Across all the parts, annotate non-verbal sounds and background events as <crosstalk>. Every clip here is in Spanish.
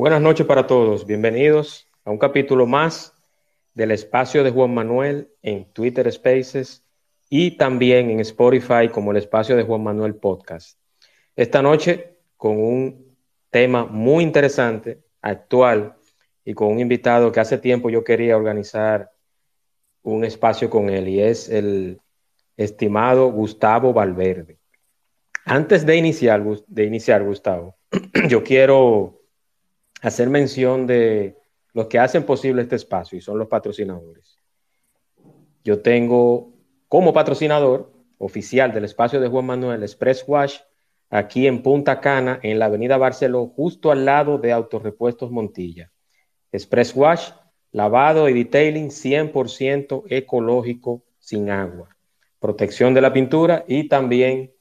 Buenas noches para todos. Bienvenidos a un capítulo más del espacio de Juan Manuel en Twitter Spaces y también en Spotify como el espacio de Juan Manuel Podcast. Esta noche con un tema muy interesante, actual y con un invitado que hace tiempo yo quería organizar un espacio con él y es el estimado Gustavo Valverde. Antes de iniciar, de iniciar Gustavo, <clears throat> yo quiero hacer mención de los que hacen posible este espacio y son los patrocinadores. Yo tengo como patrocinador oficial del espacio de Juan Manuel Express Wash aquí en Punta Cana, en la avenida Barceló, justo al lado de Autorepuestos Montilla. Express Wash, lavado y detailing 100% ecológico sin agua. Protección de la pintura y también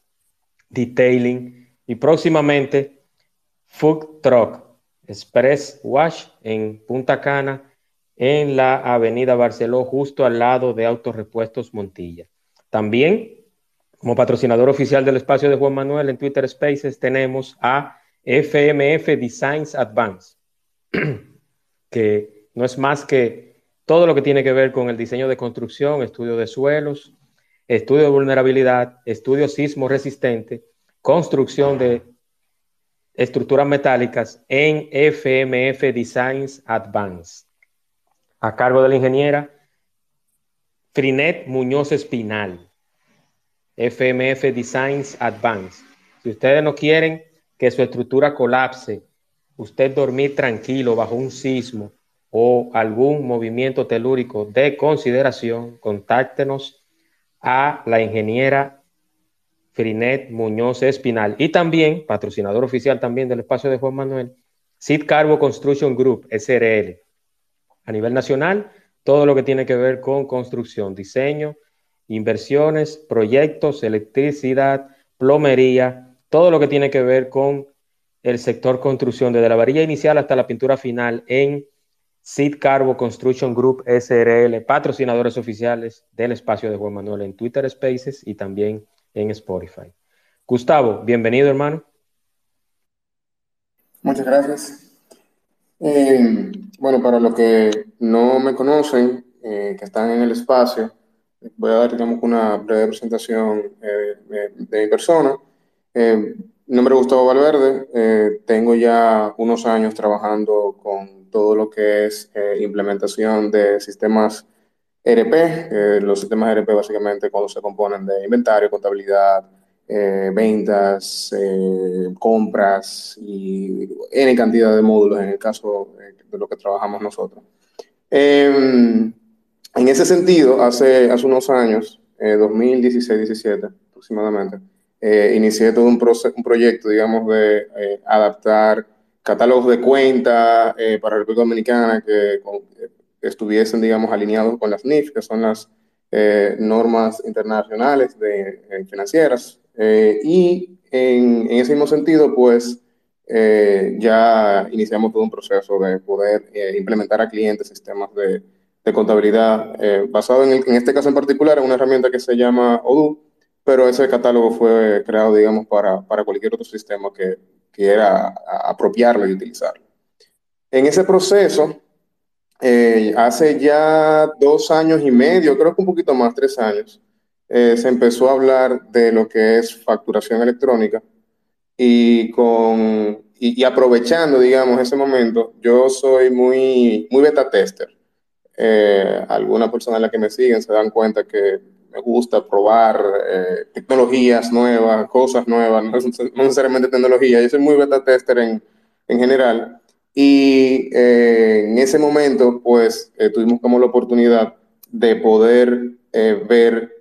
detailing. Y próximamente, Food Truck, Express Wash en Punta Cana, en la Avenida Barceló, justo al lado de Autorepuestos Montilla. También, como patrocinador oficial del espacio de Juan Manuel en Twitter Spaces, tenemos a FMF Designs Advance, <clears throat> que no es más que todo lo que tiene que ver con el diseño de construcción, estudio de suelos, estudio de vulnerabilidad, estudio sismo resistente, construcción de estructuras metálicas en FMF Designs Advance, a cargo de la ingeniera Frinet Muñoz Espinal. FMF Designs Advance. Si ustedes no quieren que su estructura colapse, usted dormir tranquilo bajo un sismo o algún movimiento telúrico de consideración, contáctenos a la ingeniera Frinet Muñoz Espinal y también, patrocinador oficial también del espacio de Juan Manuel, Sid Carbo Construction Group, SRL. A nivel nacional, todo lo que tiene que ver con construcción, diseño, inversiones, proyectos, electricidad, plomería, todo lo que tiene que ver con el sector construcción, desde la varilla inicial hasta la pintura final en Sid Carbo Construction Group SRL, patrocinadores oficiales del espacio de Juan Manuel en Twitter Spaces y también en Spotify. Gustavo, bienvenido hermano. Muchas gracias. Eh, bueno, para los que no me conocen, eh, que están en el espacio, voy a dar, digamos, una breve presentación eh, de, mi persona. mi nombre es Gustavo Valverde, tengo ya unos años trabajando con todo lo que es implementación de sistemas ERP, los sistemas ERP básicamente cuando se componen de inventario, contabilidad, eh, ventas, eh, compras y N cantidad de módulos en el caso de lo que trabajamos nosotros. Em, en ese sentido, hace, hace unos años, 2016-17 eh, aproximadamente, inicié todo un, un, proyecto, digamos, de adaptar catálogos de cuenta para República Dominicana que estuviesen, digamos, alineados con las NIF, que son las eh, normas internacionales de, eh, financieras. Eh, y en, ese mismo sentido, pues, ya iniciamos todo un proceso de poder implementar a clientes sistemas de, de contabilidad basado en, en, este caso en particular en una herramienta que se llama Odoo, pero ese catálogo fue creado, digamos, para, para cualquier otro sistema que quiera apropiarlo y utilizarlo. En ese proceso, eh, hace ya dos años y medio, creo que un poquito más, tres años, eh, se empezó a hablar de lo que es facturación electrónica y, con, y, aprovechando, digamos, ese momento, yo soy muy, muy beta tester. Eh, algunas personas las que me siguen se dan cuenta que me gusta probar tecnologías nuevas, cosas nuevas, <laughs> no, necesariamente tecnología, yo soy muy beta tester en, en general. Y eh, en ese momento, pues, eh, tuvimos como la oportunidad de poder eh, ver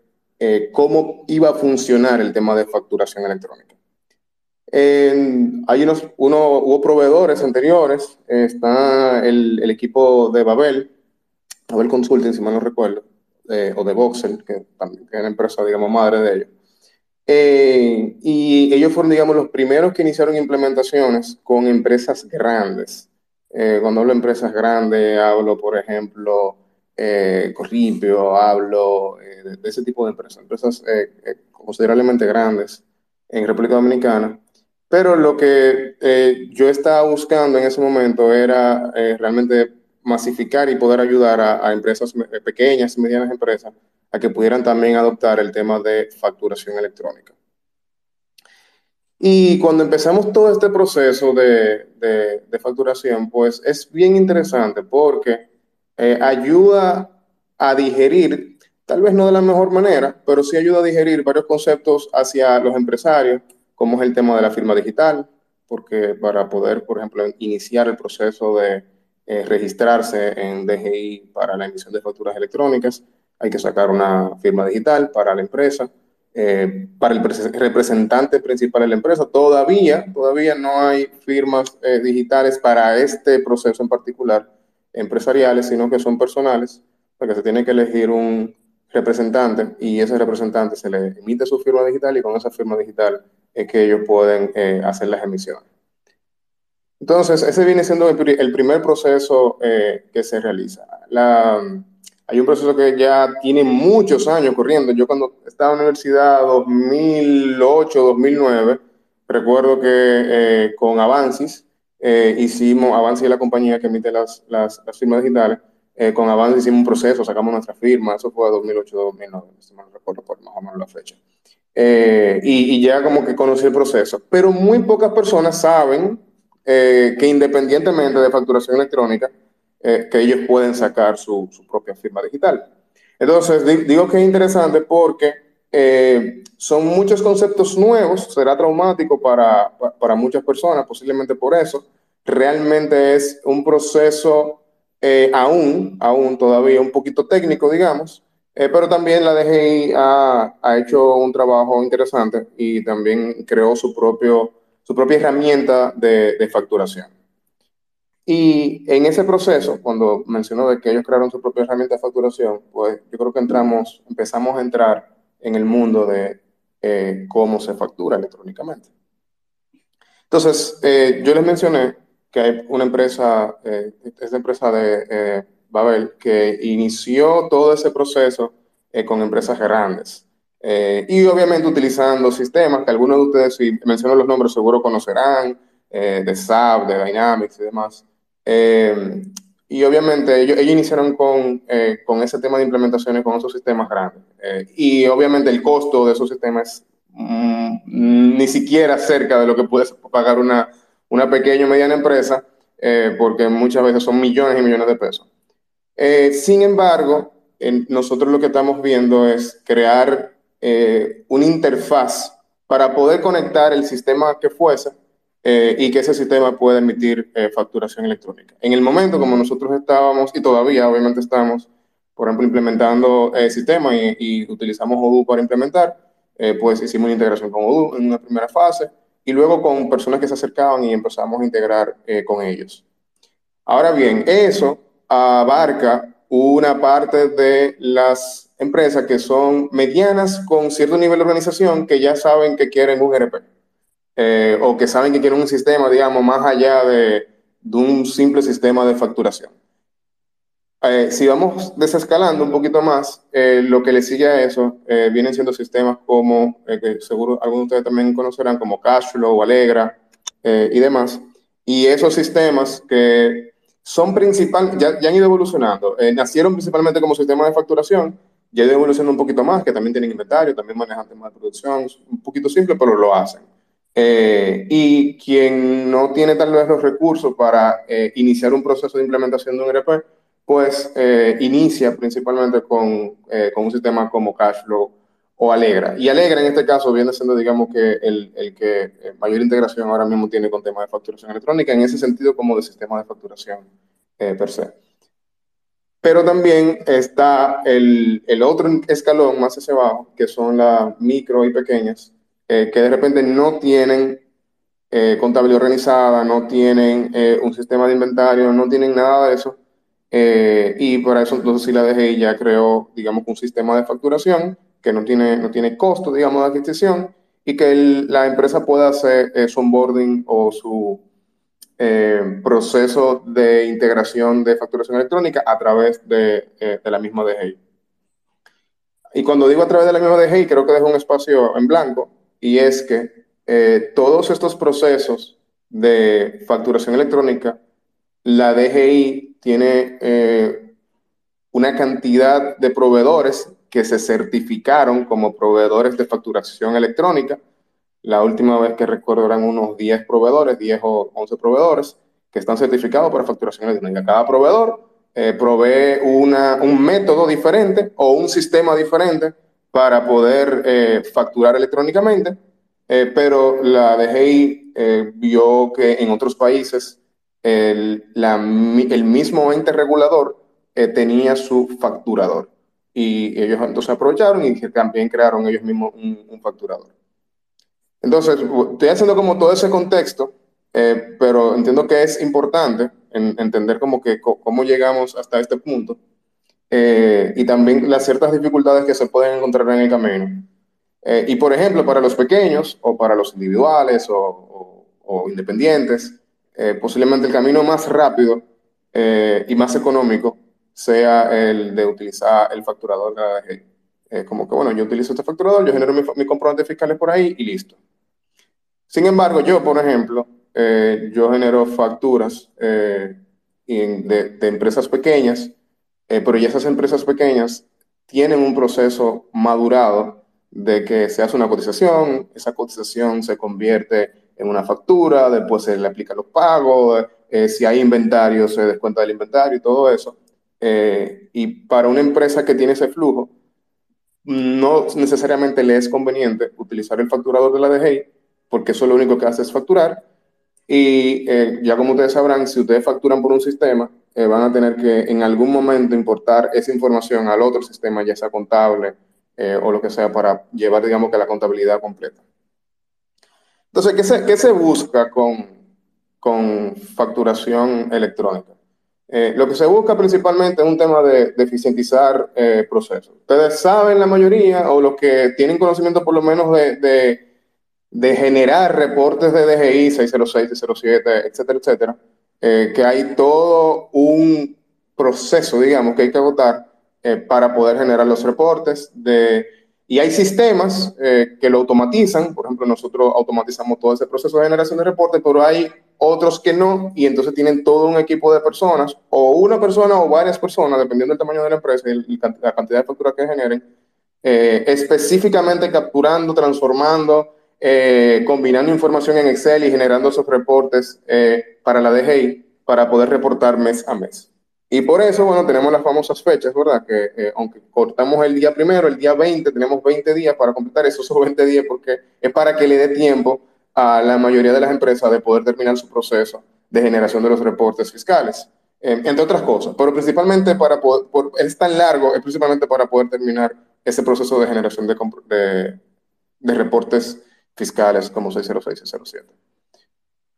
cómo iba a funcionar el tema de facturación electrónica. hay unos, uno, hubo proveedores anteriores, está el, el, equipo de Babel, Babel Consulting, si mal no recuerdo, o de Voxel, que, también, es la empresa, digamos, madre de ellos. Eh, y ellos fueron, digamos, los primeros que iniciaron implementaciones con empresas grandes. Eh, cuando hablo de empresas grandes, hablo, por ejemplo, eh, Corripio, hablo de, de, ese tipo de empresas, empresas considerablemente grandes en República Dominicana. Pero lo que yo estaba buscando en ese momento era realmente masificar y poder ayudar a, a empresas pequeñas y medianas empresas a que pudieran también adoptar el tema de facturación electrónica. Y cuando empezamos todo este proceso de, facturación, pues es bien interesante porque eh, ayuda a digerir, tal vez no de la mejor manera, pero sí ayuda a digerir varios conceptos hacia los empresarios, como es el tema de la firma digital, porque para poder, por ejemplo, iniciar el proceso de eh, registrarse en DGI para la emisión de facturas electrónicas, hay que sacar una firma digital para la empresa. Eh, para el representante principal de la empresa, todavía, todavía no hay firmas eh, digitales para este proceso en particular, empresariales, sino que son personales, porque se tiene que elegir un representante y ese representante se le emite su firma digital y con esa firma digital es que ellos pueden eh, hacer las emisiones. Entonces, ese viene siendo el, primer proceso que se realiza. La, hay un proceso que ya tiene muchos años corriendo. Yo cuando estaba en la universidad, 2008, 2009, recuerdo que eh, con Avancis eh, hicimos, Avancis es la compañía que emite las, las, firmas digitales, eh, con Avancis hicimos un proceso, sacamos nuestra firma, eso fue 2008-2009, no me recuerdo por más o menos la fecha. Y, y, ya como que conocí el proceso. Pero muy pocas personas saben que independientemente de facturación electrónica, eh, que ellos pueden sacar su, su, propia firma digital. Entonces, digo que es interesante porque eh, son muchos conceptos nuevos, será traumático para, para, muchas personas, posiblemente por eso. Realmente es un proceso eh, aún, aún todavía un poquito técnico, digamos, pero también la DGI ha, ha, hecho un trabajo interesante y también creó su, propio, su propia herramienta de, de facturación. Y en ese proceso, cuando mencionó de que ellos crearon su propia herramienta de facturación, pues yo creo que entramos, empezamos a entrar en el mundo de eh, cómo se factura electrónicamente. Entonces, eh, yo les mencioné que hay una empresa, eh, esta empresa de eh, Babel, que inició todo ese proceso con empresas grandes. y obviamente utilizando sistemas que algunos de ustedes, si menciono los nombres, seguro conocerán, de SAP, de Dynamics y demás. Eh, y obviamente ellos, ellos iniciaron con, eh, con, ese tema de implementaciones con esos sistemas grandes. Eh, y obviamente el costo de esos sistemas mm, ni siquiera cerca de lo que puede pagar una, una pequeña o mediana empresa, porque muchas veces son millones y millones de pesos. sin embargo, nosotros lo que estamos viendo es crear una interfaz para poder conectar el sistema que fuese eh, y que ese sistema pueda emitir eh, facturación electrónica. En el momento como nosotros estábamos, y todavía obviamente estamos, por ejemplo, implementando el sistema y, y, utilizamos Odoo para implementar, eh, pues hicimos una integración con Odoo en una primera fase y luego con personas que se acercaban y empezamos a integrar con ellos. Ahora bien, eso abarca una parte de las empresas que son medianas con cierto nivel de organización que ya saben que quieren un RP eh, o que saben que quieren un sistema, digamos, más allá de, de un simple sistema de facturación. Eh, si vamos desescalando un poquito más, eh, lo que le sigue a eso eh, vienen siendo sistemas como, eh, que seguro algunos de ustedes también conocerán, como Cashflow, Alegra y demás. Y esos sistemas que son principal, ya, ya han ido evolucionando. nacieron principalmente como sistema de facturación, ya han ido evolucionando un poquito más, que también tienen inventario, también manejan temas de producción, un poquito simple, pero lo hacen. Eh, y quien no tiene tal vez los recursos para eh, iniciar un proceso de implementación de un ERP, pues eh, inicia principalmente con, con, un sistema como Cashflow o Alegra. Y Alegra en este caso viene siendo, digamos, que el, el que mayor integración ahora mismo tiene con temas de facturación electrónica, en ese sentido como de sistema de facturación per se. Pero también está el, el otro escalón más hacia abajo, que son las micro y pequeñas, eh, que de repente no tienen eh, contabilidad organizada, no tienen eh, un sistema de inventario, no tienen nada de eso. Y para eso entonces sí la DGI ya creó, digamos, un sistema de facturación que no tiene, no tiene costo, digamos, de adquisición y que la empresa pueda hacer su onboarding o su proceso de integración de facturación electrónica a través de, de la misma DGI. Y cuando digo a través de la misma DGI, creo que dejo un espacio en blanco, y es que eh, todos estos procesos de facturación electrónica, la DGI tiene eh, una cantidad de proveedores que se certificaron como proveedores de facturación electrónica. La última vez que recuerdo eran unos 10 proveedores, 10 o 11 proveedores que están certificados para facturación electrónica. Cada proveedor eh, provee un método diferente o un sistema diferente para poder eh, facturar electrónicamente, eh, pero la DGI vio que en otros países el, mismo ente regulador tenía su facturador y ellos entonces aprovecharon y también crearon ellos mismos un facturador. Entonces, estoy haciendo como todo ese contexto eh, pero entiendo que es importante entender como que cómo llegamos hasta este punto eh, y también las ciertas dificultades que se pueden encontrar en el camino. Eh, y por ejemplo, para los pequeños o para los individuales o, independientes, posiblemente el camino más rápido y más económico sea el de utilizar el facturador de la DGI. como que, bueno, yo utilizo este facturador, yo genero mis mi comprobantes fiscales por ahí y listo. Sin embargo, yo, por ejemplo, eh, yo genero facturas eh, de, empresas pequeñas, eh, pero ya esas empresas pequeñas tienen un proceso madurado de que se hace una cotización, esa cotización se convierte en una factura, después se le aplica los pagos, si hay inventario se descuenta del inventario y todo eso. y para una empresa que tiene ese flujo, no necesariamente le es conveniente utilizar el facturador de la DGI, porque eso lo único que hace es facturar, y eh, ya como ustedes sabrán, si ustedes facturan por un sistema, eh, van a tener que en algún momento importar esa información al otro sistema, ya sea contable eh, o lo que sea, para llevar, digamos, que la contabilidad completa. Entonces, ¿qué se, qué se busca con, con facturación electrónica? lo que se busca principalmente es un tema de, de eficientizar procesos. Ustedes saben la mayoría, o los que tienen conocimiento por lo menos de de generar reportes de DGI 606, 607, etcétera, etcétera, eh, que hay todo un proceso, digamos, que hay que agotar eh, para poder generar los reportes. De, y hay sistemas eh, que lo automatizan, por ejemplo, nosotros automatizamos todo ese proceso de generación de reportes, pero hay otros que no, y entonces tienen todo un equipo de personas, o una persona o varias personas, dependiendo del tamaño de la empresa y, la cantidad de facturas que generen, específicamente capturando, transformando, eh, combinando información en Excel y generando esos reportes eh, para la DGI para poder reportar mes a mes. Y por eso, bueno, tenemos las famosas fechas, ¿verdad? Que eh, aunque cortamos el día primero, el día 20, tenemos 20 días para completar esos <laughs> 20 días porque es para que le dé tiempo a la mayoría de las empresas de poder terminar su proceso de generación de los reportes fiscales, entre otras cosas. Pero principalmente para poder, es tan largo, es principalmente para poder terminar ese proceso de generación de, de, de reportes fiscales como 606 y 607.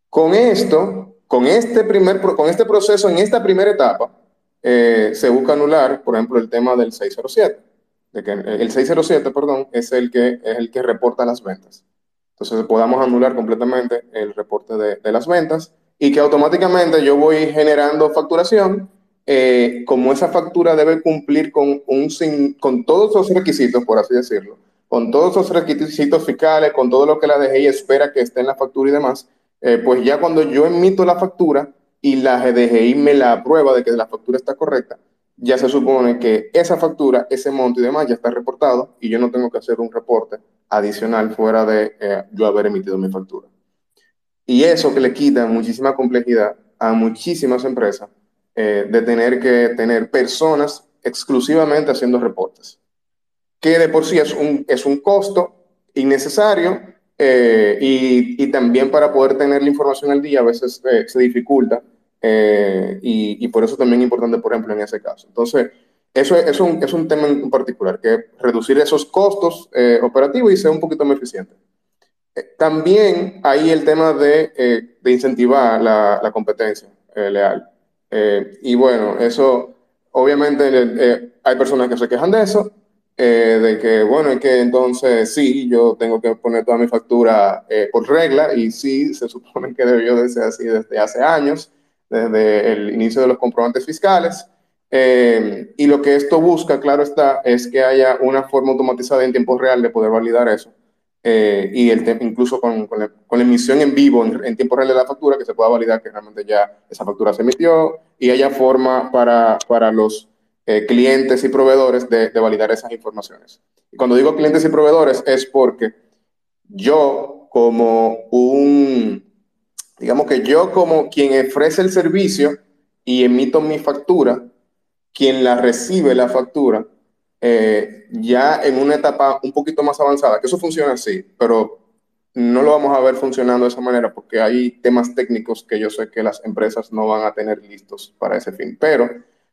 Con esto, con este, primer, con este proceso, en esta primera etapa, eh, se busca anular, por ejemplo, el tema del 607. De que el 607, perdón, es el que, es el que reporta las ventas. Entonces podamos anular completamente el reporte de, las ventas y que automáticamente yo voy generando facturación. Eh, como esa factura debe cumplir con, un, con todos los requisitos, por así decirlo, con todos esos requisitos fiscales, con todo lo que la DGI espera que esté en la factura y demás, eh, pues ya cuando yo emito la factura y la DGI me la aprueba de que la factura está correcta, ya se supone que esa factura, ese monto y demás ya está reportado y yo no tengo que hacer un reporte adicional fuera de eh, yo haber emitido mi factura. Y eso que le quita muchísima complejidad a muchísimas empresas eh, de tener que tener personas exclusivamente haciendo reportes que de por sí es un, es un costo innecesario eh, y, y, también para poder tener la información al día a veces eh, se dificulta eh, y, y, por eso también es importante, por ejemplo, en ese caso. Entonces, eso es, es, un, es un tema en particular, que reducir esos costos operativos y ser un poquito más eficiente. también hay el tema de, incentivar la, competencia leal. y bueno, eso obviamente hay personas que se quejan de eso, de que, bueno, es que entonces sí, yo tengo que poner toda mi factura por regla y sí, se supone que debió de ser así desde hace años, desde el inicio de los comprobantes fiscales. Eh, y lo que esto busca, claro está, es que haya una forma automatizada en tiempo real de poder validar eso. Eh, y el incluso con, con, la, emisión en vivo, en, tiempo real de la factura, que se pueda validar que realmente ya esa factura se emitió y haya forma para, para los eh, clientes y proveedores de, de, validar esas informaciones. Cuando digo clientes y proveedores es porque yo como un, digamos que yo como quien ofrece el servicio y emito mi factura, quien la recibe la factura, eh, ya en una etapa un poquito más avanzada, que eso funciona así, pero no lo vamos a ver funcionando de esa manera porque hay temas técnicos que yo sé que las empresas no van a tener listos para ese fin. Pero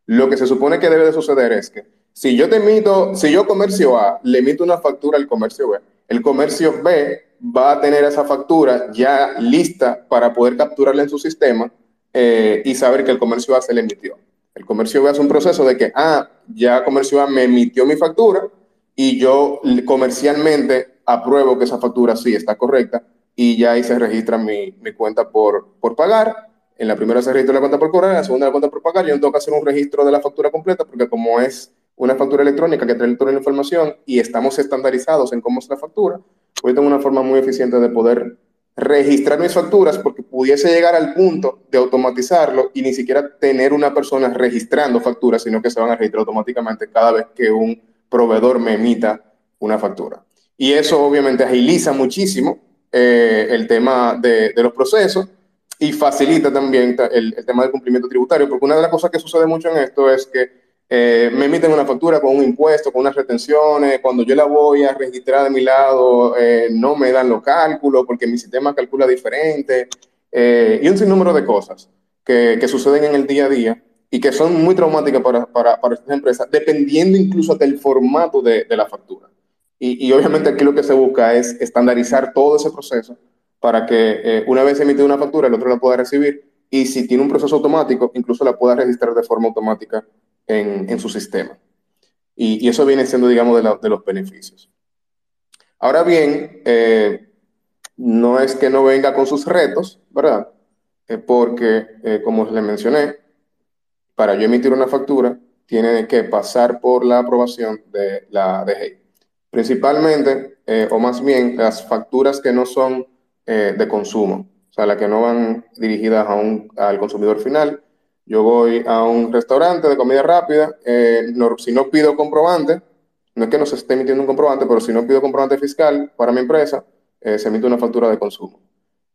lo que se supone que debe de suceder es que si yo te emito, si yo comercio A le emito una factura al comercio B, el comercio B va a tener esa factura ya lista para poder capturarla en su sistema eh, y saber que el comercio A se le emitió. El comercio B hace un proceso de que, ah, ya comercio A me emitió mi factura y yo comercialmente apruebo que esa factura sí está correcta y ya ahí se registra mi, mi cuenta por, por pagar. En la primera se registra la cuenta por cobrar, en la segunda la cuenta por pagar. Yo tengo que hacer un registro de la factura completa porque como es una factura electrónica que trae toda la información y estamos estandarizados en cómo es la factura, pues tengo una forma muy eficiente de poder registrar mis facturas porque pudiese llegar al punto de automatizarlo y ni siquiera tener una persona registrando facturas, sino que se van a registrar automáticamente cada vez que un proveedor me emita una factura. Y eso obviamente agiliza muchísimo eh, el tema de, los procesos y facilita también el, el, tema del cumplimiento tributario, porque una de las cosas que sucede mucho en esto es que eh, me emiten una factura con un impuesto, con unas retenciones, cuando yo la voy a registrar de mi lado, eh, no me dan los cálculos porque mi sistema calcula diferente, eh, y un sinnúmero de cosas que, que, suceden en el día a día y que son muy traumáticas para, para, para estas empresas, dependiendo incluso del formato de, de la factura. Y, y, obviamente aquí lo que se busca es estandarizar todo ese proceso para que una vez emitida una factura, el otro la pueda recibir y si tiene un proceso automático, incluso la pueda registrar de forma automática en, su sistema. Y, eso viene siendo, digamos, de, los beneficios. Ahora bien, eh, no es que no venga con sus retos, ¿verdad? Eh, porque, eh, como les mencioné, para yo emitir una factura, tiene que pasar por la aprobación de la DGI. Principalmente, o más bien, las facturas que no son de consumo, o sea, las que no van dirigidas a un, al consumidor final, yo voy a un restaurante de comida rápida, eh, si no pido comprobante, no es que no se esté emitiendo un comprobante, pero si no pido comprobante fiscal para mi empresa, eh, se emite una factura de consumo.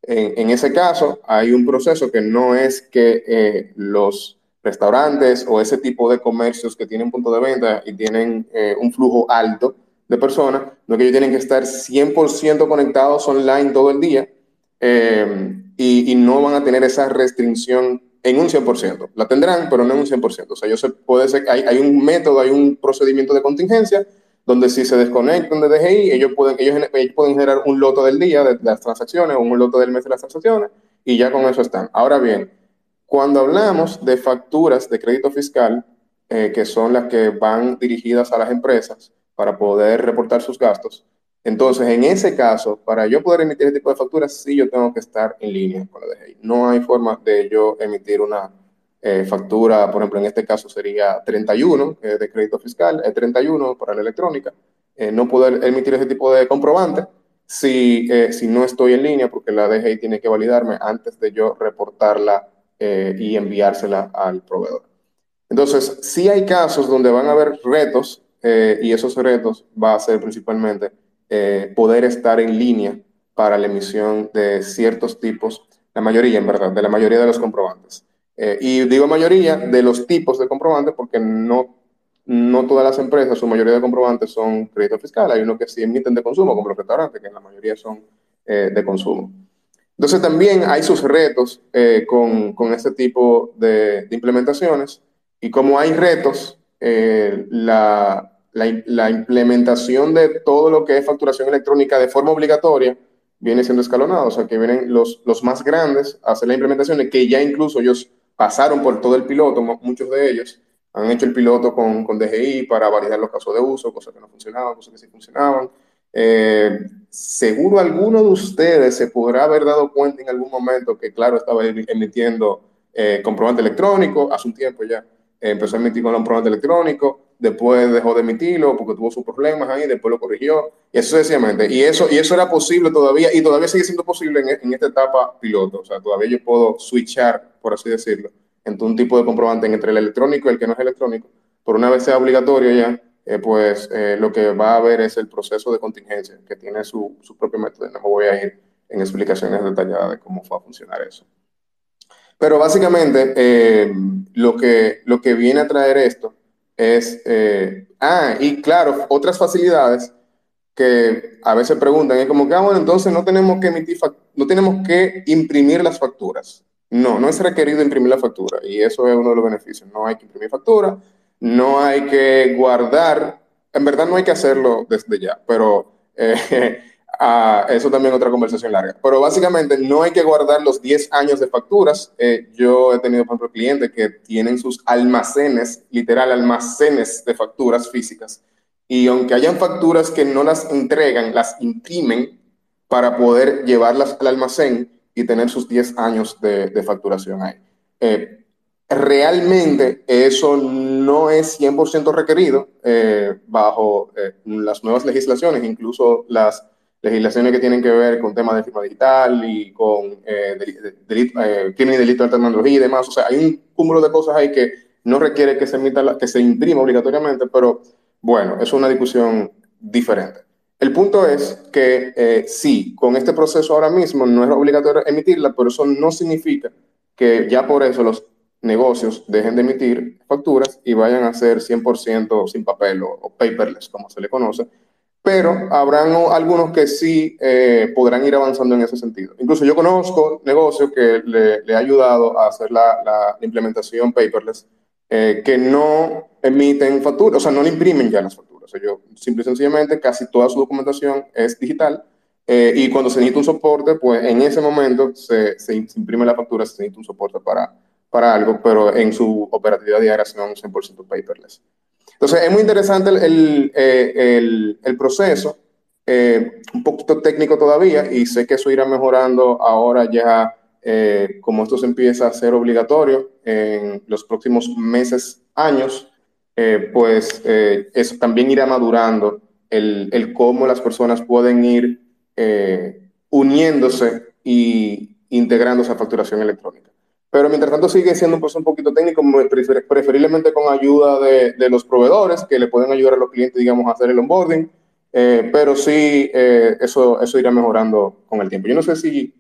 En, ese caso, hay un proceso que no es que eh, los restaurantes o ese tipo de comercios que tienen punto de venta y tienen un flujo alto de personas, no que ellos tienen que estar 100% conectados online todo el día y, y no van a tener esa restricción en un 100%. La tendrán, pero no en un 100%. O sea, yo se, puede ser, hay, hay un método, hay un procedimiento de contingencia donde si se desconectan de DGI, ellos pueden, ellos, pueden generar un loto del día de, las transacciones o un loto del mes de las transacciones y ya con eso están. Ahora bien, cuando hablamos de facturas de crédito fiscal, eh, que son las que van dirigidas a las empresas para poder reportar sus gastos, entonces, en ese caso, para yo poder emitir ese tipo de facturas, sí yo tengo que estar en línea con la DGI. No hay forma de yo emitir una eh, factura, por ejemplo, en este caso sería 31 eh, de crédito fiscal, el 31 para la electrónica. Eh, no poder emitir ese tipo de comprobante si, si no estoy en línea, porque la DGI tiene que validarme antes de yo reportarla y enviársela al proveedor. Entonces, sí hay casos donde van a haber retos y esos retos va a ser principalmente eh, poder estar en línea para la emisión de ciertos tipos, la mayoría en verdad, de la mayoría de los comprobantes. Eh, y digo mayoría de los tipos de comprobantes porque no, no todas las empresas, su mayoría de comprobantes son crédito fiscal, hay unos que sí emiten de consumo, como los restaurantes, que la mayoría son eh, de consumo. Entonces también hay sus retos con, con, este tipo de, de, implementaciones y como hay retos, la, la, implementación de todo lo que es facturación electrónica de forma obligatoria viene siendo escalonado, o sea, que vienen los, más grandes a hacer la implementación, que ya incluso ellos pasaron por todo el piloto, muchos de ellos han hecho el piloto con, con DGI para validar los casos de uso, cosas que no funcionaban, cosas que sí funcionaban. Eh, seguro alguno de ustedes se podrá haber dado cuenta en algún momento que, claro, estaba emitiendo eh, comprobante electrónico, hace un tiempo ya, empezó a emitir comprobante electrónico, después dejó de emitirlo porque tuvo sus problemas ahí, después lo corrigió, y eso sencillamente. Y eso, y eso era posible todavía, y todavía sigue siendo posible en, en esta etapa piloto. O sea, todavía yo puedo switchar, por así decirlo, entre un tipo de comprobante entre el electrónico y el que no es electrónico. Por una vez sea obligatorio ya, eh, pues eh, lo que va a haber es el proceso de contingencia, que tiene su, su propio método. No me voy a ir en explicaciones detalladas de cómo va a funcionar eso. Pero básicamente eh, lo, que, lo que viene a traer esto es, eh, ah, y claro, otras facilidades que a veces preguntan, es como que, ah, bueno, entonces no tenemos que emitir, no tenemos que imprimir las facturas. No, no es requerido imprimir la factura y eso es uno de los beneficios. No hay que imprimir factura, no hay que guardar, en verdad no hay que hacerlo desde ya, pero <laughs> eh, Ah, eso también es otra conversación larga. Pero básicamente no hay que guardar los 10 años de facturas. Eh, yo he tenido, por ejemplo, clientes que tienen sus almacenes, literal almacenes de facturas físicas. Y aunque hayan facturas que no las entregan, las imprimen para poder llevarlas al almacén y tener sus 10 años de, facturación ahí. Eh, realmente eso no es 100% requerido eh, bajo las nuevas legislaciones, incluso las legislaciones que tienen que ver con temas de firma digital y con eh, delito, eh, crimen y delito de alta tecnología y demás. O sea, hay un cúmulo de cosas ahí que no requiere que se, emita que se imprima obligatoriamente, pero bueno, es una discusión diferente. El punto es que eh, sí, con este proceso ahora mismo no es obligatorio emitirla, pero eso no significa que ya por eso los negocios dejen de emitir facturas y vayan a ser 100% sin papel o paperless, como se le conoce, pero habrán algunos que sí eh, podrán ir avanzando en ese sentido. Incluso yo conozco negocios que le, le ha ayudado a hacer la, la implementación paperless, eh, que no emiten facturas, o sea, no le imprimen ya las facturas. O sea, yo, simple y sencillamente, casi toda su documentación es digital eh, y cuando se necesita un soporte, pues en ese momento se, se, imprime la factura, se necesita un soporte para, para algo, pero en su operatividad diaria son 100% paperless. Entonces, es muy interesante el, el, el, proceso, eh, un poquito técnico todavía, y sé que eso irá mejorando ahora ya, eh, como esto se empieza a ser obligatorio en los próximos meses, años, eh, pues eso también irá madurando el, el, cómo las personas pueden ir uniéndose y integrándose a facturación electrónica. Pero mientras tanto sigue siendo un proceso un poquito técnico, preferiblemente con ayuda de, de, los proveedores que le pueden ayudar a los clientes, digamos, a hacer el onboarding. Eh, pero sí, eh, eso, eso irá mejorando con el tiempo. Yo no sé si,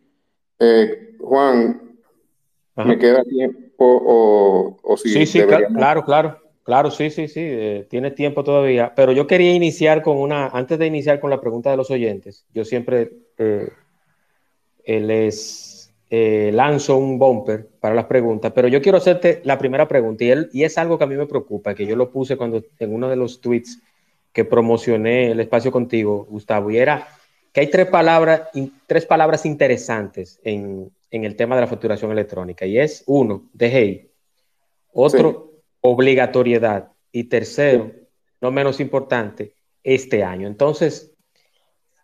eh, Juan, me queda tiempo o, o si. Sí, sí, claro, claro. Claro, sí, sí, sí, tiene tiempo todavía. Pero yo quería iniciar con una, antes de iniciar con la pregunta de los oyentes, yo siempre les eh, lanzo un bumper para las preguntas, pero yo quiero hacerte la primera pregunta y, él, y es algo que a mí me preocupa, que yo lo puse cuando en uno de los tweets que promocioné el espacio contigo, Gustavo, y era que hay tres palabras, tres palabras interesantes en, en el tema de la facturación electrónica, y es uno, DGI, otro, obligatoriedad, y tercero, no menos importante, este año. Entonces,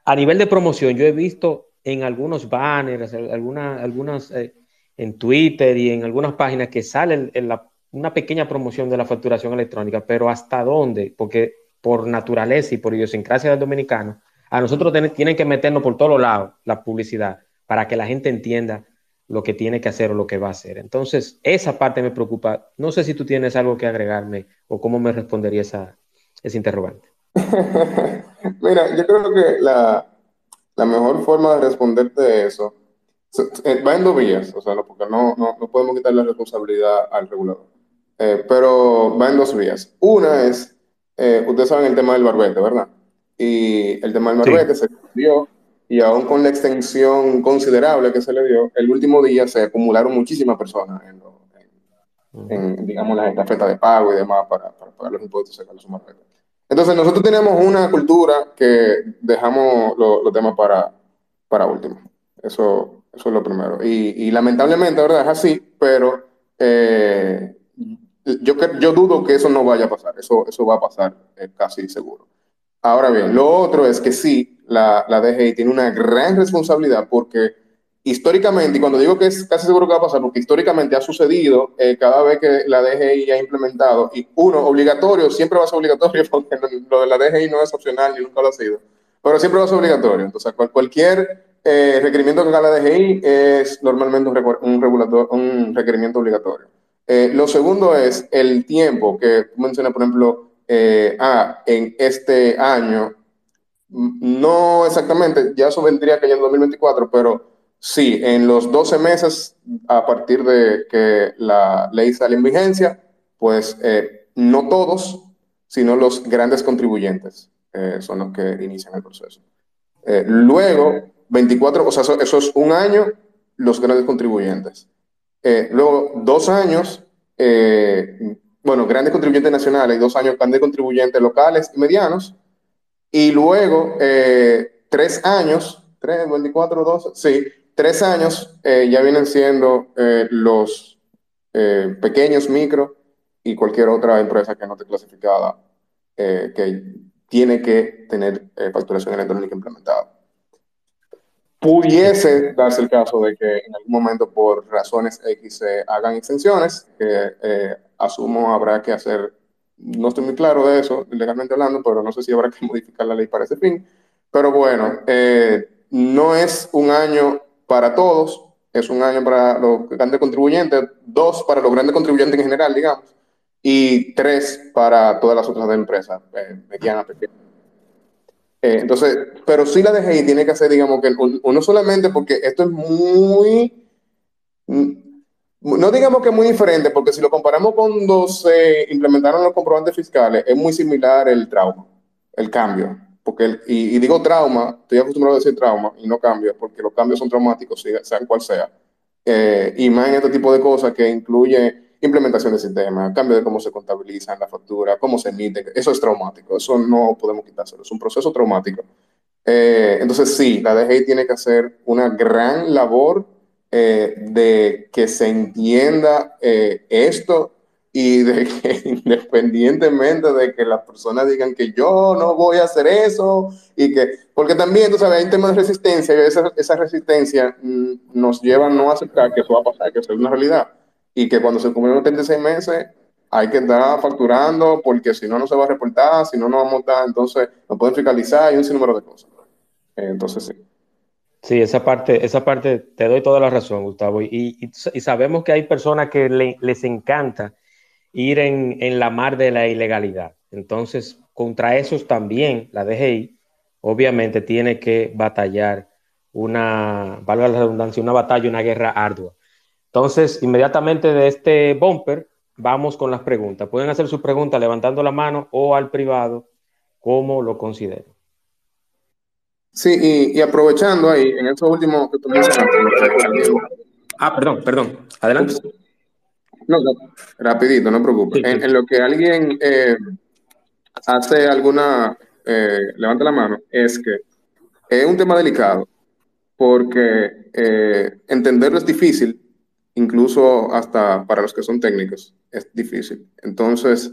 a nivel de promoción, yo he visto en algunos banners, algunas, algunas eh, en Twitter y en algunas páginas que sale en la, una pequeña promoción de la facturación electrónica, pero ¿hasta dónde? Porque por naturaleza y por idiosincrasia del dominicano, a nosotros tienen que meternos por todos lados la publicidad para que la gente entienda lo que tiene que hacer o lo que va a hacer. Entonces, esa parte me preocupa. No sé si tú tienes algo que agregarme o cómo me respondería esa, ese interrogante. <laughs> Mira, yo creo que la, la mejor forma de responderte eso eh, va en dos vías, o sea, porque no, no, no podemos quitar la responsabilidad al regulador, eh, pero va en dos vías. Una es, eh, ustedes saben el tema del barbete, ¿verdad? Y el tema del barbete se dio y aún con la extensión considerable que se le dio, el último día se acumularon muchísimas personas en, en, digamos, las estafetas de pago y demás para, para pagar los impuestos y sacar su entonces, nosotros tenemos una cultura que dejamos los temas para, para último. Eso, eso es lo primero. Y, lamentablemente, ¿verdad? Es así, pero eh, yo, yo dudo que eso no vaya a pasar. Eso, eso va a pasar eh, casi seguro. Ahora bien, lo otro es que sí, la, la DGI tiene una gran responsabilidad porque históricamente, y cuando digo que es casi seguro que va a pasar, porque históricamente ha sucedido eh, cada vez que la DGI ha implementado, y uno, obligatorio, siempre va a ser obligatorio, <laughs> porque lo de la DGI no es opcional ni nunca lo ha sido, pero siempre va a ser obligatorio. Entonces, cualquier eh, requerimiento que haga la DGI es normalmente un, regulador, un requerimiento obligatorio. Eh, lo segundo es el tiempo que tú mencionas, por ejemplo, ah, en este año, no exactamente, ya eso vendría ya en 2024, pero Sí, en los 12 meses a partir de que la ley sale en vigencia, pues eh, no todos, sino los grandes contribuyentes eh, son los que inician el proceso. Eh, luego, 24, o sea, eso, es un año, los grandes contribuyentes. luego, dos años, bueno, grandes contribuyentes nacionales dos años grandes contribuyentes locales y medianos. Y luego, tres años, tres, 24, 12, sí, tres años eh, ya vienen siendo eh, los eh, pequeños, micro y cualquier otra empresa que no esté clasificada que tiene que tener facturación electrónica implementada. Pudiese darse el caso de que en algún momento por razones X se hagan exenciones, que asumo habrá que hacer, no estoy muy claro de eso, legalmente hablando, pero no sé si habrá que modificar la ley para ese fin. Pero bueno, no es un año para todos, es un año para los grandes contribuyentes, dos para los grandes contribuyentes en general, digamos, y tres para todas las otras empresas, eh, medianas, pequeñas. Eh, entonces, pero sí la DGI tiene que hacer, digamos, que uno solamente porque esto es muy, mm, no digamos que es muy diferente, porque si lo comparamos cuando se implementaron los comprobantes fiscales, es muy similar el trauma, el cambio porque y, digo trauma, estoy acostumbrado a decir trauma y no cambio, porque los cambios son traumáticos, sean cual sea. Eh, y más en este tipo de cosas que incluye implementación de sistema, cambio de cómo se contabilizan la factura, cómo se emite, eso es traumático, eso no podemos quitárselo, es un proceso traumático. Eh, entonces sí, la DGI tiene que hacer una gran labor eh, de que se entienda esto y que <laughs> independientemente de que las personas digan que yo no voy a hacer eso y que, porque también, tú sabes, hay un tema de resistencia y esa, esa resistencia mm, nos lleva a no aceptar que eso va a pasar, que eso es una realidad y que cuando se cumplen los 36 meses hay que estar facturando porque si no, no se va a reportar, si no, no vamos a estar, entonces no pueden fiscalizar y un sinnúmero de cosas. Entonces, sí. Sí, esa parte, esa parte te doy toda la razón, Gustavo. Y, y, sabemos que hay personas que les encanta ir en, la mar de la ilegalidad. Entonces, contra esos también la DGI obviamente tiene que batallar una, valga la redundancia, una batalla, una guerra ardua. Entonces, inmediatamente de este bumper, vamos con las preguntas. Pueden hacer sus preguntas levantando la mano o al privado, como lo consideren. Sí, y, aprovechando ahí, en estos últimos que tú mencionaste. Ah, perdón, perdón. Adelante. No, rapidito, no preocupes. En, lo que alguien eh, hace alguna, eh, levanta la mano, es que es un tema delicado porque eh, entenderlo es difícil, incluso hasta para los que son técnicos, es difícil. Entonces,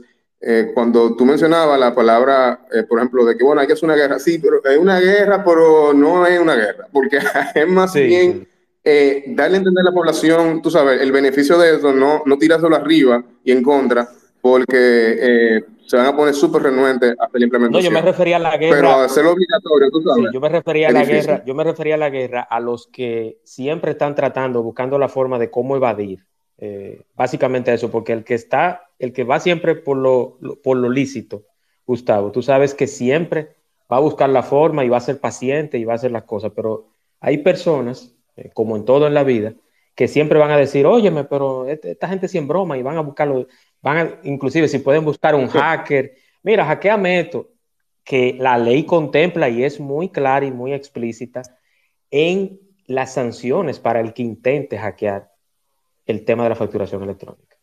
cuando tú mencionabas la palabra, por ejemplo, de que, bueno, hay que hacer una guerra, sí, pero es una guerra, pero no es una guerra, porque <laughs> es más bien eh, darle a entender a la población, tú sabes, el beneficio de eso, no, no tirárselo arriba y en contra, porque eh, se van a poner súper renuentes hasta la implementación. No, yo me refería a la guerra. Pero hacerlo obligatorio, tú sabes. yo me refería a la guerra, yo me refería a la guerra a los que siempre están tratando, buscando la forma de cómo evadir. Eh, básicamente eso, porque el que está, el que va siempre por lo, por lo lícito, Gustavo, tú sabes que siempre va a buscar la forma y va a ser paciente y va a hacer las cosas, pero hay personas eh, como en todo en la vida, que siempre van a decir, óyeme, pero este, esta gente sin broma y van a buscarlo, van a, inclusive si pueden buscar un hacker, mira, hackeame esto, que la ley contempla y es muy clara y muy explícita en las sanciones para el que intente hackear el tema de la facturación electrónica.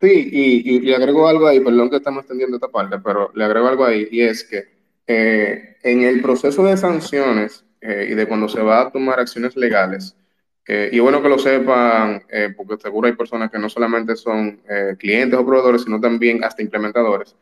Sí, y, y, agrego algo ahí, perdón que estamos extendiendo esta parte, pero le agrego algo ahí, y es que eh, en el proceso de sanciones y de cuando se va a tomar acciones legales, y bueno que lo sepan, porque seguro hay personas que no solamente son clientes o proveedores, sino también hasta implementadores.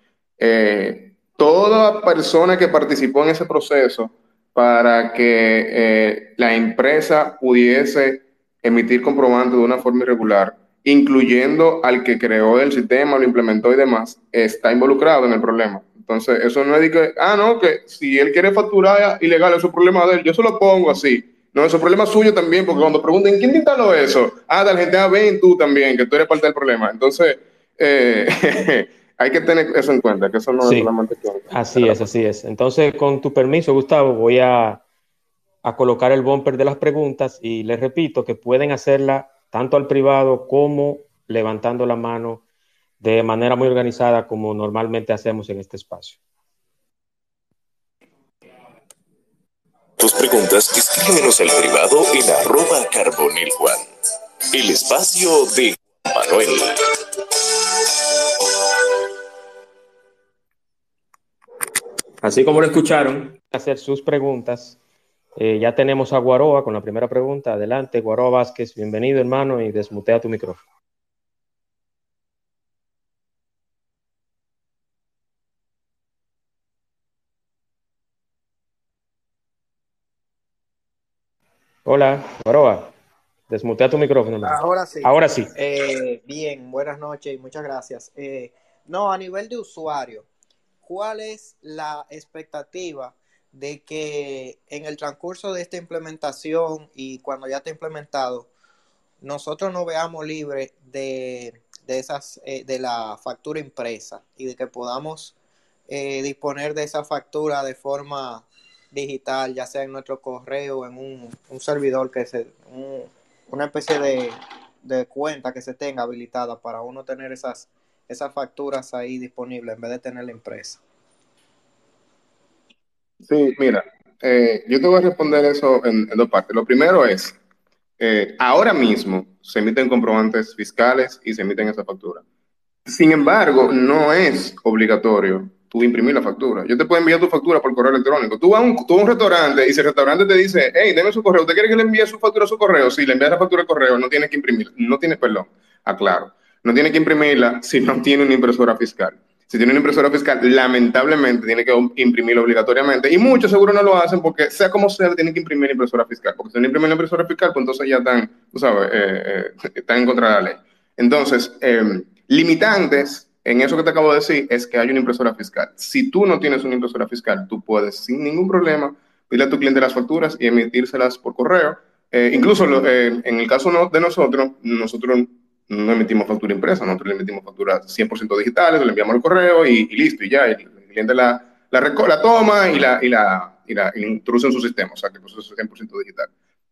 toda persona que participó en ese proceso para que la empresa pudiese emitir comprobantes de una forma irregular, incluyendo al que creó el sistema, lo implementó y demás, está involucrado en el problema. Entonces, eso no es de que, ah, no, que si él quiere facturar ilegal, es un problema de él, yo se lo pongo así. No, eso es problema suyo también, porque cuando pregunten, ¿quién instaló eso? Ah, la gente, ah, ven tú también, que tú eres parte del problema. Entonces, eh, <laughs> hay que tener eso en cuenta, que eso no es solamente... Así es, así es. Entonces, con tu permiso, Gustavo, voy a, a colocar el bumper de las preguntas y les repito que pueden hacerla tanto al privado como levantando la mano de manera muy organizada como normalmente hacemos en este espacio. Tus preguntas, escríbenos al privado en arroba carbonil Juan. El espacio de Manuel. Así como lo escucharon, hacer sus preguntas eh, ya tenemos a Guaroa con la primera pregunta. Adelante, Guaroa Vázquez, bienvenido hermano y desmutea tu micrófono. Hola, Guaroa, desmutea tu micrófono. Ahora sí. Ahora sí. Eh, bien, buenas noches y muchas gracias. Eh, no, a nivel de usuario, ¿cuál es la expectativa? de que en el transcurso de esta implementación y cuando ya está implementado, nosotros nos veamos libres de, esas, eh, de la factura impresa y de que podamos eh, disponer de esa factura de forma digital, ya sea en nuestro correo, en un, servidor que se, una especie de, de, cuenta que se tenga habilitada para uno tener esas, esas facturas ahí disponibles en vez de tener la impresa. Sí, mira, eh, yo te voy a responder eso en, dos partes. Lo primero es, eh, ahora mismo se emiten comprobantes fiscales y se emiten esa factura. Sin embargo, no es obligatorio tú imprimir la factura. Yo te puedo enviar tu factura por correo electrónico. Tú vas a un, tú a un restaurante y ese restaurante te dice, hey, deme su correo. ¿Usted quiere que le envíe su factura a su correo? Si le envías la factura al correo, no tiene que imprimirla. No tiene, perdón, aclaro. No tiene que imprimirla si no tiene una impresora fiscal. Si tiene una impresora fiscal, lamentablemente tiene que imprimirlo obligatoriamente. Y muchos seguro no lo hacen porque, sea como sea, tienen que imprimir la impresora fiscal. Porque si no imprimen la impresora fiscal, pues entonces ya están, tú sabes, eh, eh, están en contra de la ley. Entonces, em, limitantes en eso que te acabo de decir es que hay una impresora fiscal. Si tú no tienes una impresora fiscal, tú puedes sin ningún problema pedirle a tu cliente las facturas y emitírselas por correo. Eh, incluso en el caso de nosotros, nosotros no emitimos factura impresa, nosotros le emitimos facturas 100% digitales, le enviamos el correo y, listo, y ya, el, cliente la, la, la toma y la, y la, y la introduce en su sistema, o sea que el es 100% digital.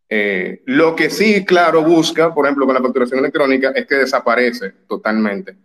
Eh, lo que sí, claro, busca, por ejemplo, con la facturación electrónica, es que desaparece totalmente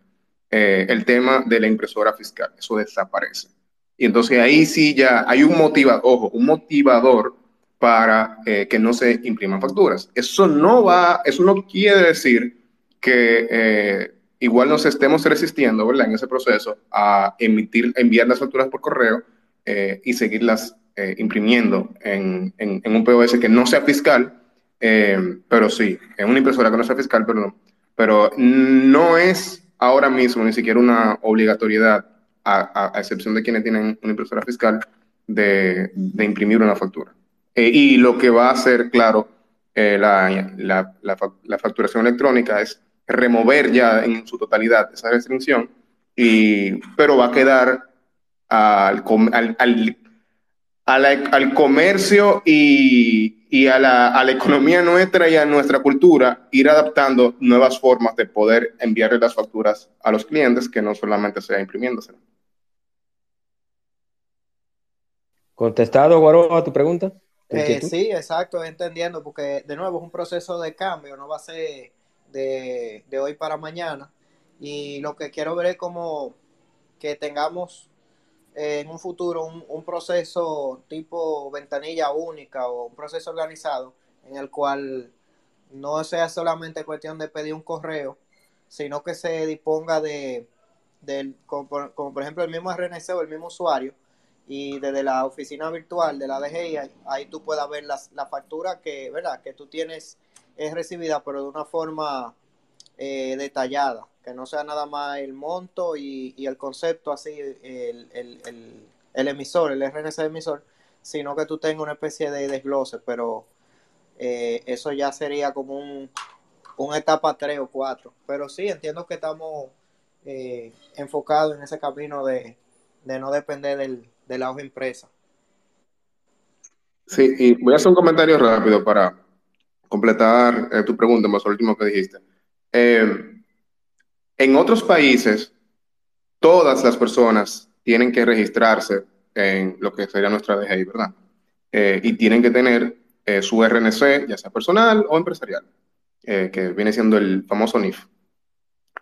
eh, el tema de la impresora fiscal, eso desaparece. Y entonces ahí sí ya hay un motivador, ojo, un motivador para eh, que no se impriman facturas. Eso no va, eso no quiere decir que eh, igual nos estemos resistiendo, ¿verdad? En ese proceso a emitir, enviar las facturas por correo eh, y seguirlas imprimiendo en, en, un POS que no sea fiscal, pero sí, en una impresora que no sea fiscal, perdón, pero no es ahora mismo ni siquiera una obligatoriedad, a, excepción de quienes tienen una impresora fiscal, de, imprimir una factura. y lo que va a hacer, claro, la, la, la, facturación electrónica es remover ya en su totalidad esa restricción, y, pero va a quedar al, al, al, comercio y, y a, la, a, la, economía nuestra y a nuestra cultura ir adaptando nuevas formas de poder enviarle las facturas a los clientes que no solamente sea imprimiéndose. ¿Contestado, Guaro, a tu pregunta? Eh, sí, exacto, entendiendo, porque de nuevo es un proceso de cambio, no va a ser de, hoy para mañana. Y lo que quiero ver es como que tengamos eh, en un futuro un, proceso tipo ventanilla única o un proceso organizado en el cual no sea solamente cuestión de pedir un correo, sino que se disponga de, como, por ejemplo el mismo RNC o el mismo usuario y desde la oficina virtual de la DGI, ahí, tú puedas ver las, la factura que, ¿verdad? que tú tienes es recibida, pero de una forma eh, detallada, que no sea nada más el monto y, el concepto así, el, el, emisor, el RNC emisor, sino que tú tengas una especie de desglose, pero eh, eso ya sería como un, un etapa 3 o 4. Pero sí, entiendo que estamos eh, enfocados en ese camino de, de no depender del, de la hoja impresa. Sí, y voy a hacer un comentario rápido para completar eh, tu pregunta, más lo último que dijiste. Eh, en otros países, todas las personas tienen que registrarse en lo que sería nuestra DGI, ¿verdad? Eh, y tienen que tener su RNC, ya sea personal o empresarial, que viene siendo el famoso NIF.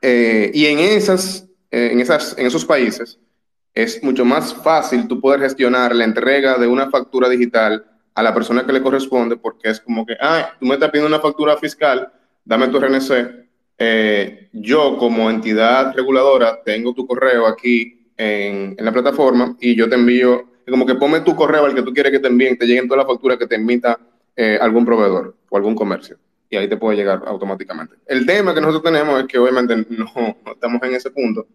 y en, esas, en, esas, en esos países, es mucho más fácil tú poder gestionar la entrega de una factura digital a la persona que le corresponde, porque es como que, ah, tú me estás pidiendo una factura fiscal, dame tu RNC. Eh, yo como entidad reguladora tengo tu correo aquí en, la plataforma y yo te envío, como que ponme tu correo al que tú quieres que te envíen, te lleguen todas las facturas que te emita eh, algún proveedor o algún comercio. Y ahí te puede llegar automáticamente. El tema que nosotros tenemos es que obviamente no estamos en ese punto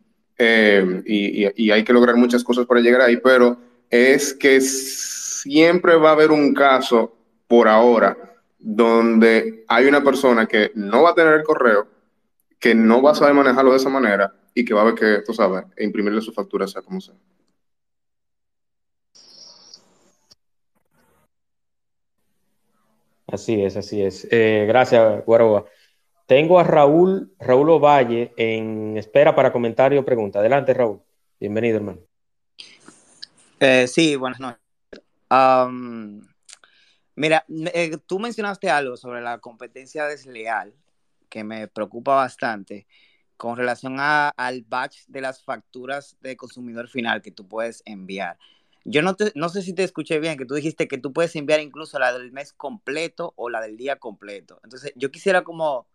eh, y, hay que lograr muchas cosas para llegar ahí, pero es que siempre va a haber un caso por ahora donde hay una persona que no va a tener el correo, que no va a saber manejarlo de esa manera y que va a ver que, tú sabes, imprimirle su factura sea como sea. Así es, así es. Eh, gracias, Guaroba. Tengo a Raúl, Raúl Ovalle en espera para comentario o pregunta. Adelante, Raúl. Bienvenido, hermano. Eh, sí, buenas noches. mira, eh, tú mencionaste algo sobre la competencia desleal que me preocupa bastante con relación al batch de las facturas de consumidor final que tú puedes enviar. Yo no, no sé si te escuché bien, que tú dijiste que tú puedes enviar incluso la del mes completo o la del día completo. Entonces, yo quisiera como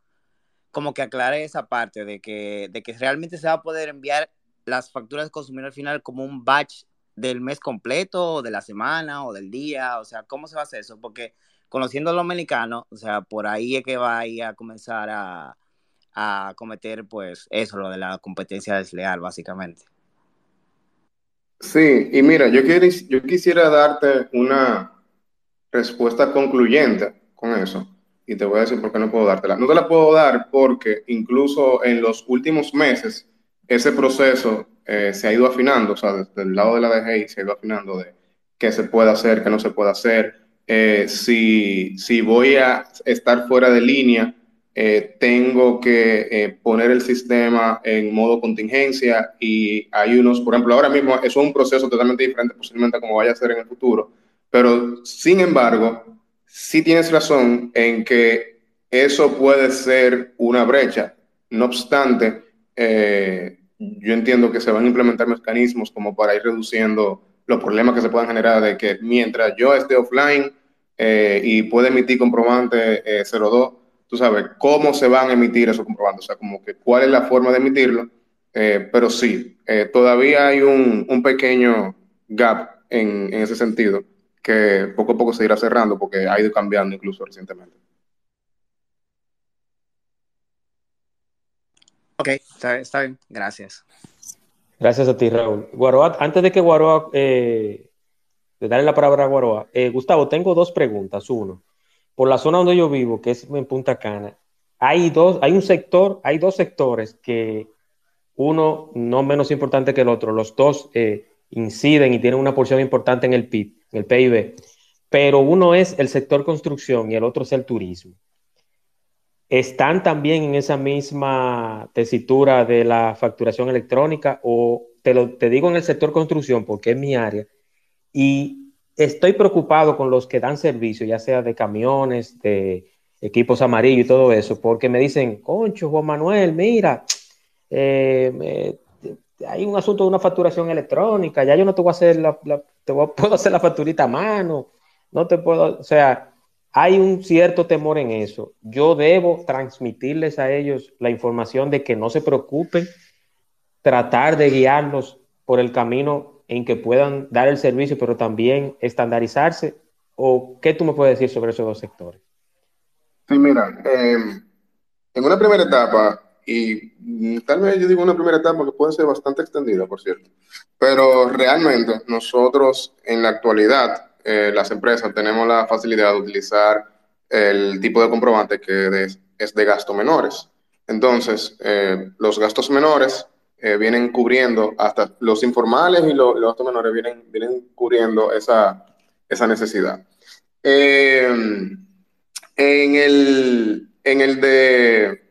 como que aclare esa parte de que, de que realmente se va a poder enviar las facturas de consumidor final como un batch del mes completo, o de la semana, o del día, o sea, ¿cómo se va a hacer eso? Porque conociendo a los o sea, por ahí es que va a, comenzar a, a cometer, pues, eso, lo de la competencia desleal, básicamente. Sí, y mira, yo, yo quisiera darte una respuesta concluyente con eso y te voy a decir por qué no puedo dártela. No te la puedo dar porque incluso en los últimos meses ese proceso eh, se ha ido afinando, o sea, desde el lado de la DGI se ha ido afinando de qué se puede hacer, qué no se puede hacer. Eh, si, si, voy a estar fuera de línea, eh, tengo que poner el sistema en modo contingencia y hay unos, por ejemplo, ahora mismo eso es un proceso totalmente diferente posiblemente como vaya a ser en el futuro, pero sin embargo, sí tienes razón en que eso puede ser una brecha. No obstante, eh, yo entiendo que se van a implementar mecanismos como para ir reduciendo los problemas que se puedan generar de que mientras yo esté offline eh, y pueda emitir comprobante 02, eh, tú sabes cómo se van a emitir esos comprobantes, o sea, como que cuál es la forma de emitirlo, pero sí, todavía hay un, pequeño gap en ese sentido que poco a poco se irá cerrando porque ha ido cambiando incluso recientemente. Ok, está, bien, gracias. Gracias a ti, Raúl. Guaroa, antes de que Guaroa, eh, de darle la palabra a Guaroa, eh, Gustavo, tengo dos preguntas. Uno, por la zona donde yo vivo, que es en Punta Cana, hay dos, hay un sector, hay dos sectores que uno no menos importante que el otro, los dos eh, inciden y tienen una porción importante en el PIB el PIB, pero uno es el sector construcción y el otro es el turismo. ¿Están también en esa misma tesitura de la facturación electrónica o te, lo, te digo en el sector construcción porque es mi área y estoy preocupado con los que dan servicio, ya sea de camiones, de equipos amarillos y todo eso, porque me dicen, concho, Juan Manuel, mira, eh, hay un asunto de una facturación electrónica, ya yo no te voy a hacer la, te <laughs> puedo hacer la facturita a mano, no te puedo, o sea, hay un cierto temor en eso. Yo debo transmitirles a ellos la información de que no se preocupen, tratar de guiarlos por el camino en que puedan dar el servicio, pero también estandarizarse? ¿O qué tú me puedes decir sobre esos dos sectores? Sí, mira, em, en una primera etapa, y tal vez yo digo una primera etapa que puede ser bastante extendida, por cierto, pero realmente nosotros en la actualidad, eh, las empresas tenemos la facilidad de utilizar el tipo de comprobante que es de gasto menores. Entonces, eh, los gastos menores eh, vienen cubriendo, hasta los informales y los, gastos menores vienen, vienen cubriendo esa, esa necesidad. en, el, en el de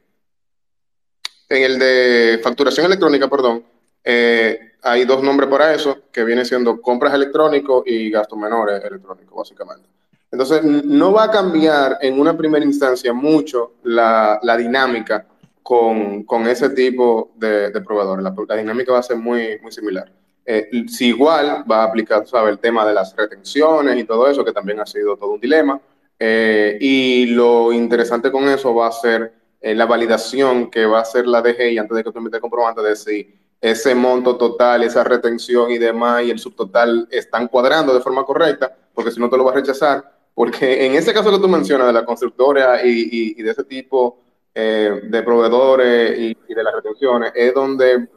en el de facturación electrónica, perdón, eh, hay dos nombres para eso, que viene siendo compras electrónicos y gastos menores electrónicos, básicamente. Entonces, no va a cambiar en una primera instancia mucho la, la dinámica con, con, ese tipo de, de proveedores. La, dinámica va a ser muy, muy similar. Eh, si igual va a aplicar, ¿sabe? El tema de las retenciones y todo eso, que también ha sido todo un dilema. Eh, y lo interesante con eso va a ser eh, la validación que va a hacer la DGI antes de que tú emites el comprobante de si ese monto total, esa retención y demás y el subtotal están cuadrando de forma correcta, porque si no te lo va a rechazar. Porque en ese caso que tú mencionas de la constructora y, y, de ese tipo eh, de proveedores y, de las retenciones, es donde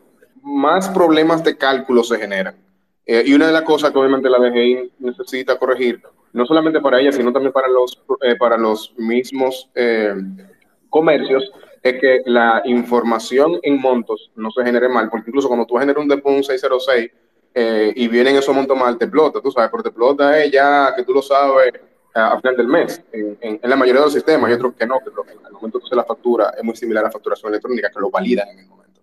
más problemas de cálculo se generan. Eh, y una de las cosas que obviamente la DGI necesita corregir, no solamente para ella, sino también para los, para los mismos comercios es que la información en montos no se genere mal, porque incluso cuando tú generas un depósito 606 eh, y vienen esos montos mal, te explota, tú sabes, pero te explota es ya que tú lo sabes a final del mes. En, la mayoría de los sistemas, hay otros que no, que en el momento que se la factura es muy similar a facturación electrónica, que lo validan en el momento.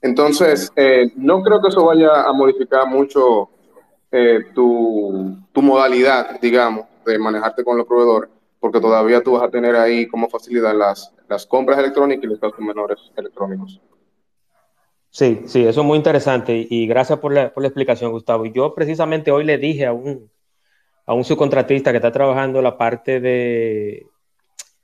Entonces, eh, no creo que eso vaya a modificar mucho eh, tu, tu modalidad, digamos, de manejarte con los proveedores, porque todavía tú vas a tener ahí como facilidad las, las compras electrónicas y los gastos menores electrónicos. Sí, sí, eso es muy interesante y gracias por la, por la explicación, Gustavo. Y yo precisamente hoy le dije a un, a un subcontratista que está trabajando la parte de,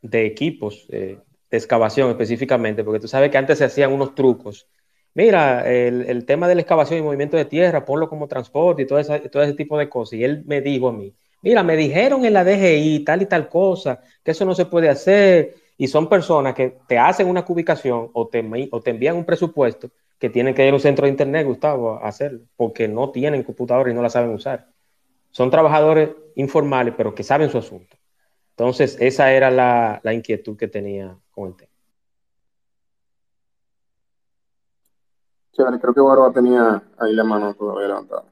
de equipos, eh, de excavación específicamente, porque tú sabes que antes se hacían unos trucos. Mira, el, el tema de la excavación y movimiento de tierra, ponlo como transporte y todo, todo ese tipo de cosas. Y él me dijo a mí, mira, me dijeron en la DGI tal y tal cosa, que eso no se puede hacer, y son personas que te hacen una cubicación o te, o te envían un presupuesto que tienen que ir a un centro de internet, Gustavo, a hacerlo, porque no tienen computadora y no la saben usar. Son trabajadores informales, pero que saben su asunto. Entonces, esa era la, la inquietud que tenía con el tema. creo que Barba tenía ahí la mano todavía levantada.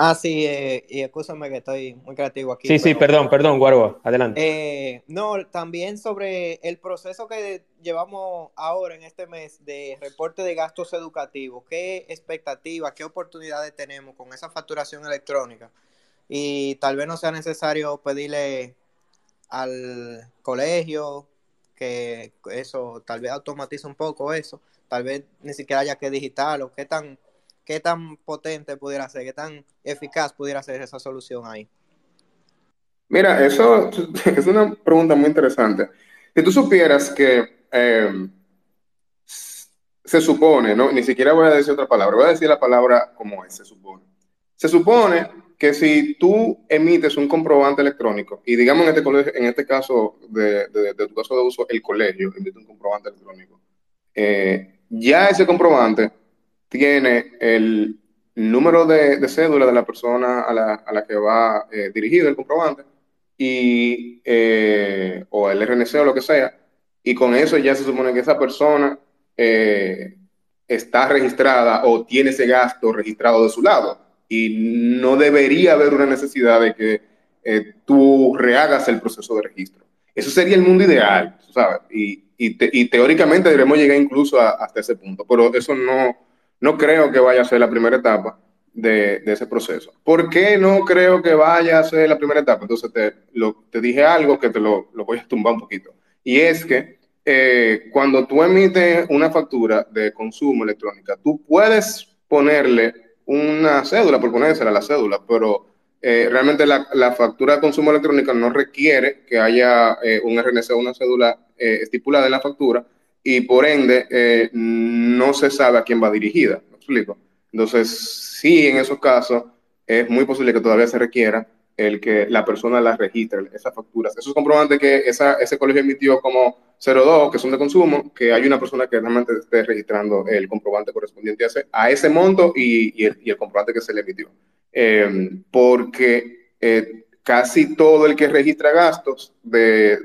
Ah, sí, eh, y escúchame que estoy muy creativo aquí. Sí, sí, perdón, perdón, Guarua, adelante. Eh, no, también sobre el proceso que llevamos ahora en este mes de reporte de gastos educativos, qué expectativas, qué oportunidades tenemos con esa facturación electrónica. Y tal vez no sea necesario pedirle al colegio que eso tal vez automatice un poco eso, tal vez ni siquiera haya que digitarlo, qué tan qué tan potente pudiera ser, qué tan eficaz pudiera ser esa solución ahí. Mira, eso <laughs> es una pregunta muy interesante. Si tú supieras que em, se supone, ¿no? Ni siquiera voy a decir otra palabra, voy a decir la palabra como es, se supone. Se supone que si tú emites un comprobante electrónico, y digamos en este, en este caso de, tu caso de uso, el colegio emite un comprobante electrónico, eh, ya ese comprobante tiene el número de, cédula de la persona a la, a la que va eh, dirigido el comprobante y, eh, o el RNC o lo que sea, y con eso ya se supone que esa persona está registrada o tiene ese gasto registrado de su lado y no debería haber una necesidad de que tú rehagas el proceso de registro. Eso sería el mundo ideal, ¿sabes? Y, y, teóricamente debemos llegar incluso hasta ese punto, pero eso no, no creo que vaya a ser la primera etapa de, ese proceso. ¿Por qué no creo que vaya a ser la primera etapa? Entonces te, te dije algo que te lo, voy a tumbar un poquito. Y es que eh, cuando tú emites una factura de consumo electrónica, tú puedes ponerle una cédula, por ponérsela la cédula, pero eh, realmente la, factura de consumo electrónica no requiere que haya eh, un RNC o una cédula estipulada en la factura, y por ende no se sabe a quién va dirigida. ¿Me explico? Entonces, sí, en esos casos, es muy posible que todavía se requiera el que la persona las registre, esas facturas. Eso es comprobante que ese colegio emitió como 02, que son de consumo, que hay una persona que realmente esté registrando el comprobante correspondiente a ese, monto y, el, comprobante que se le emitió. Eh, porque eh, casi todo el que registra gastos de,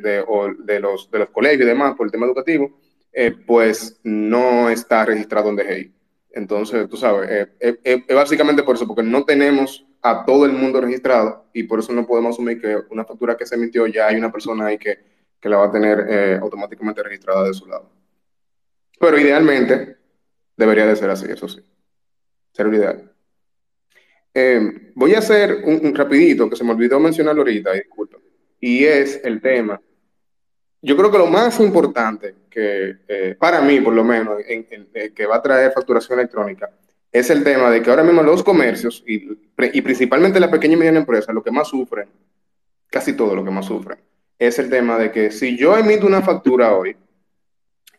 los, colegios y demás por el tema educativo, eh, pues no está registrado en DGI. Entonces, tú sabes, es eh, eh, básicamente por eso, porque no tenemos a todo el mundo registrado y por eso no podemos asumir que una factura que se emitió ya hay una persona ahí que, que la va a tener automáticamente registrada de su lado. Pero idealmente debería de ser así, eso sí. Ser lo ideal. Eh, voy a hacer un, rapidito, que se me olvidó mencionarlo ahorita, disculpa, y es el tema. Yo creo que lo más importante que, eh, para mí, por lo menos, en, en, en, que va a traer facturación electrónica, es el tema de que ahora mismo los comercios, y, y principalmente la pequeña y mediana empresa, lo que más sufren, casi todo lo que más sufren, es el tema de que si yo emito una factura hoy,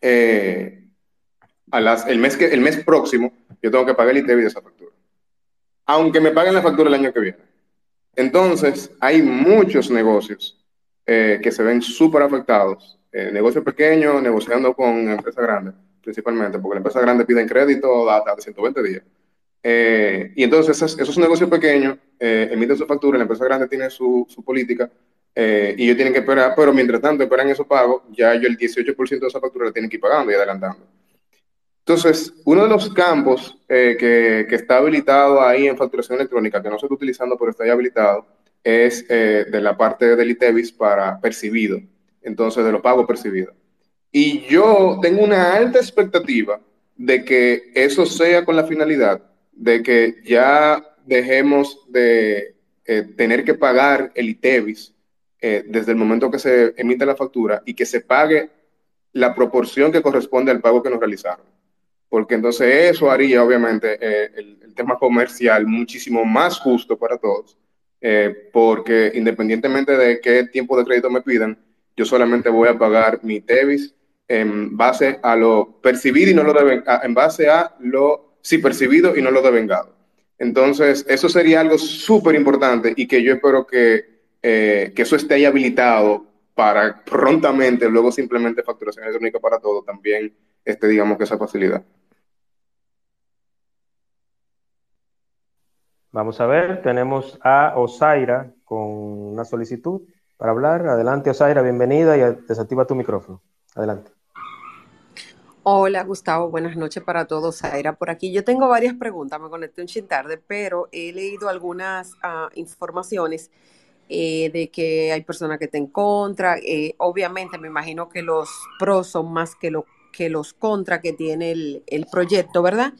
eh, a las, el, mes que, el mes próximo, yo tengo que pagar el ITV de esa factura aunque me paguen la factura el año que viene. Entonces, hay muchos negocios eh, que se ven súper afectados, eh, negocios pequeños negociando con empresas grandes, principalmente, porque la empresa grande piden crédito hasta de 120 días. Eh, y entonces esos, esos negocios pequeños eh, emiten su factura, la empresa grande tiene su, su política y ellos tienen que esperar, pero mientras tanto esperan esos pagos, ya yo el 18% de esa factura la tienen que ir pagando y adelantando. Entonces, uno de los campos eh, que, que, está habilitado ahí en facturación electrónica, que no se está utilizando, pero está ya habilitado, es eh, de la parte del ITEVIS para percibido, entonces de los pagos percibidos. Y yo tengo una alta expectativa de que eso sea con la finalidad de que ya dejemos de eh, tener que pagar el ITEVIS eh, desde el momento que se emite la factura y que se pague la proporción que corresponde al pago que nos realizaron. Porque entonces eso haría obviamente eh, el, el, tema comercial muchísimo más justo para todos, eh, porque independientemente de qué tiempo de crédito me pidan, yo solamente voy a pagar mi TEVIS en base a lo percibido y no lo de, en base a lo sí percibido y no lo devengado. Entonces, eso sería algo súper importante y que yo espero que, eh, que eso esté ahí habilitado para prontamente, luego simplemente facturación electrónica para todo, también este, digamos que esa facilidad. Vamos a ver, tenemos a Osaira con una solicitud para hablar. Adelante, Osaira, bienvenida y desactiva tu micrófono. Adelante. Hola, Gustavo, buenas noches para todos. Osaira por aquí. Yo tengo varias preguntas, me conecté un chin tarde, pero he leído algunas uh, informaciones eh, de que hay personas que están en contra. Eh, obviamente, me imagino que los pros son más que, lo, que los contra que tiene el, el proyecto, ¿verdad?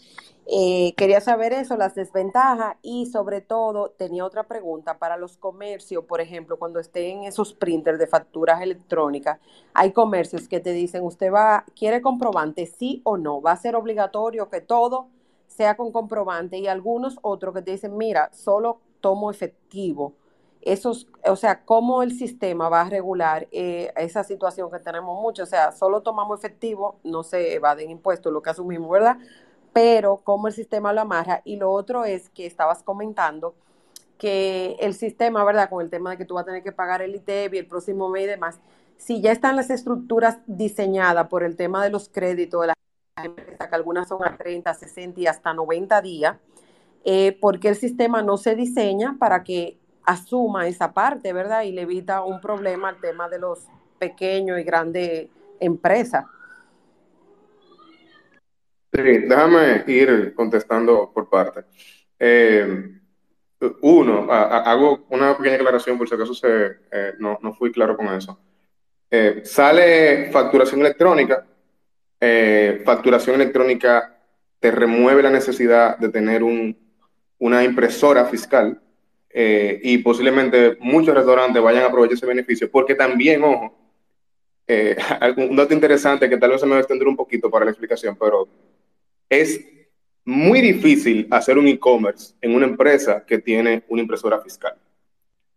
Eh, quería saber eso, las desventajas y sobre todo tenía otra pregunta para los comercios, por ejemplo, cuando estén esos printers de facturas electrónicas, hay comercios que te dicen, usted va, quiere comprobante, sí o no, va a ser obligatorio que todo sea con comprobante y algunos otros que te dicen, mira, solo tomo efectivo. Esos, o sea, cómo el sistema va a regular eh, esa situación que tenemos mucho, o sea, solo tomamos efectivo, no se evaden impuestos, lo que asumimos, ¿verdad? Pero cómo el sistema lo amarra. Y lo otro es que estabas comentando que el sistema, ¿verdad? Con el tema de que tú vas a tener que pagar el ITEB y el próximo mes y demás, si ya están las estructuras diseñadas por el tema de los créditos de la empresa, que algunas son a 30, 60 y hasta 90 días, eh, porque el sistema no se diseña para que asuma esa parte, ¿verdad? Y le evita un problema al tema de los pequeños y grandes empresas. Déjame ir contestando por parte. Eh, uno, a, hago una pequeña aclaración por si acaso se, eh, no, no, fui claro con eso. Eh, sale facturación electrónica. Eh, facturación electrónica te remueve la necesidad de tener un, una impresora fiscal y posiblemente muchos restaurantes vayan a aprovechar ese beneficio porque también, ojo, <laughs> un dato interesante que tal vez se me va a extender un poquito para la explicación, pero es muy difícil hacer un e-commerce en una empresa que tiene una impresora fiscal.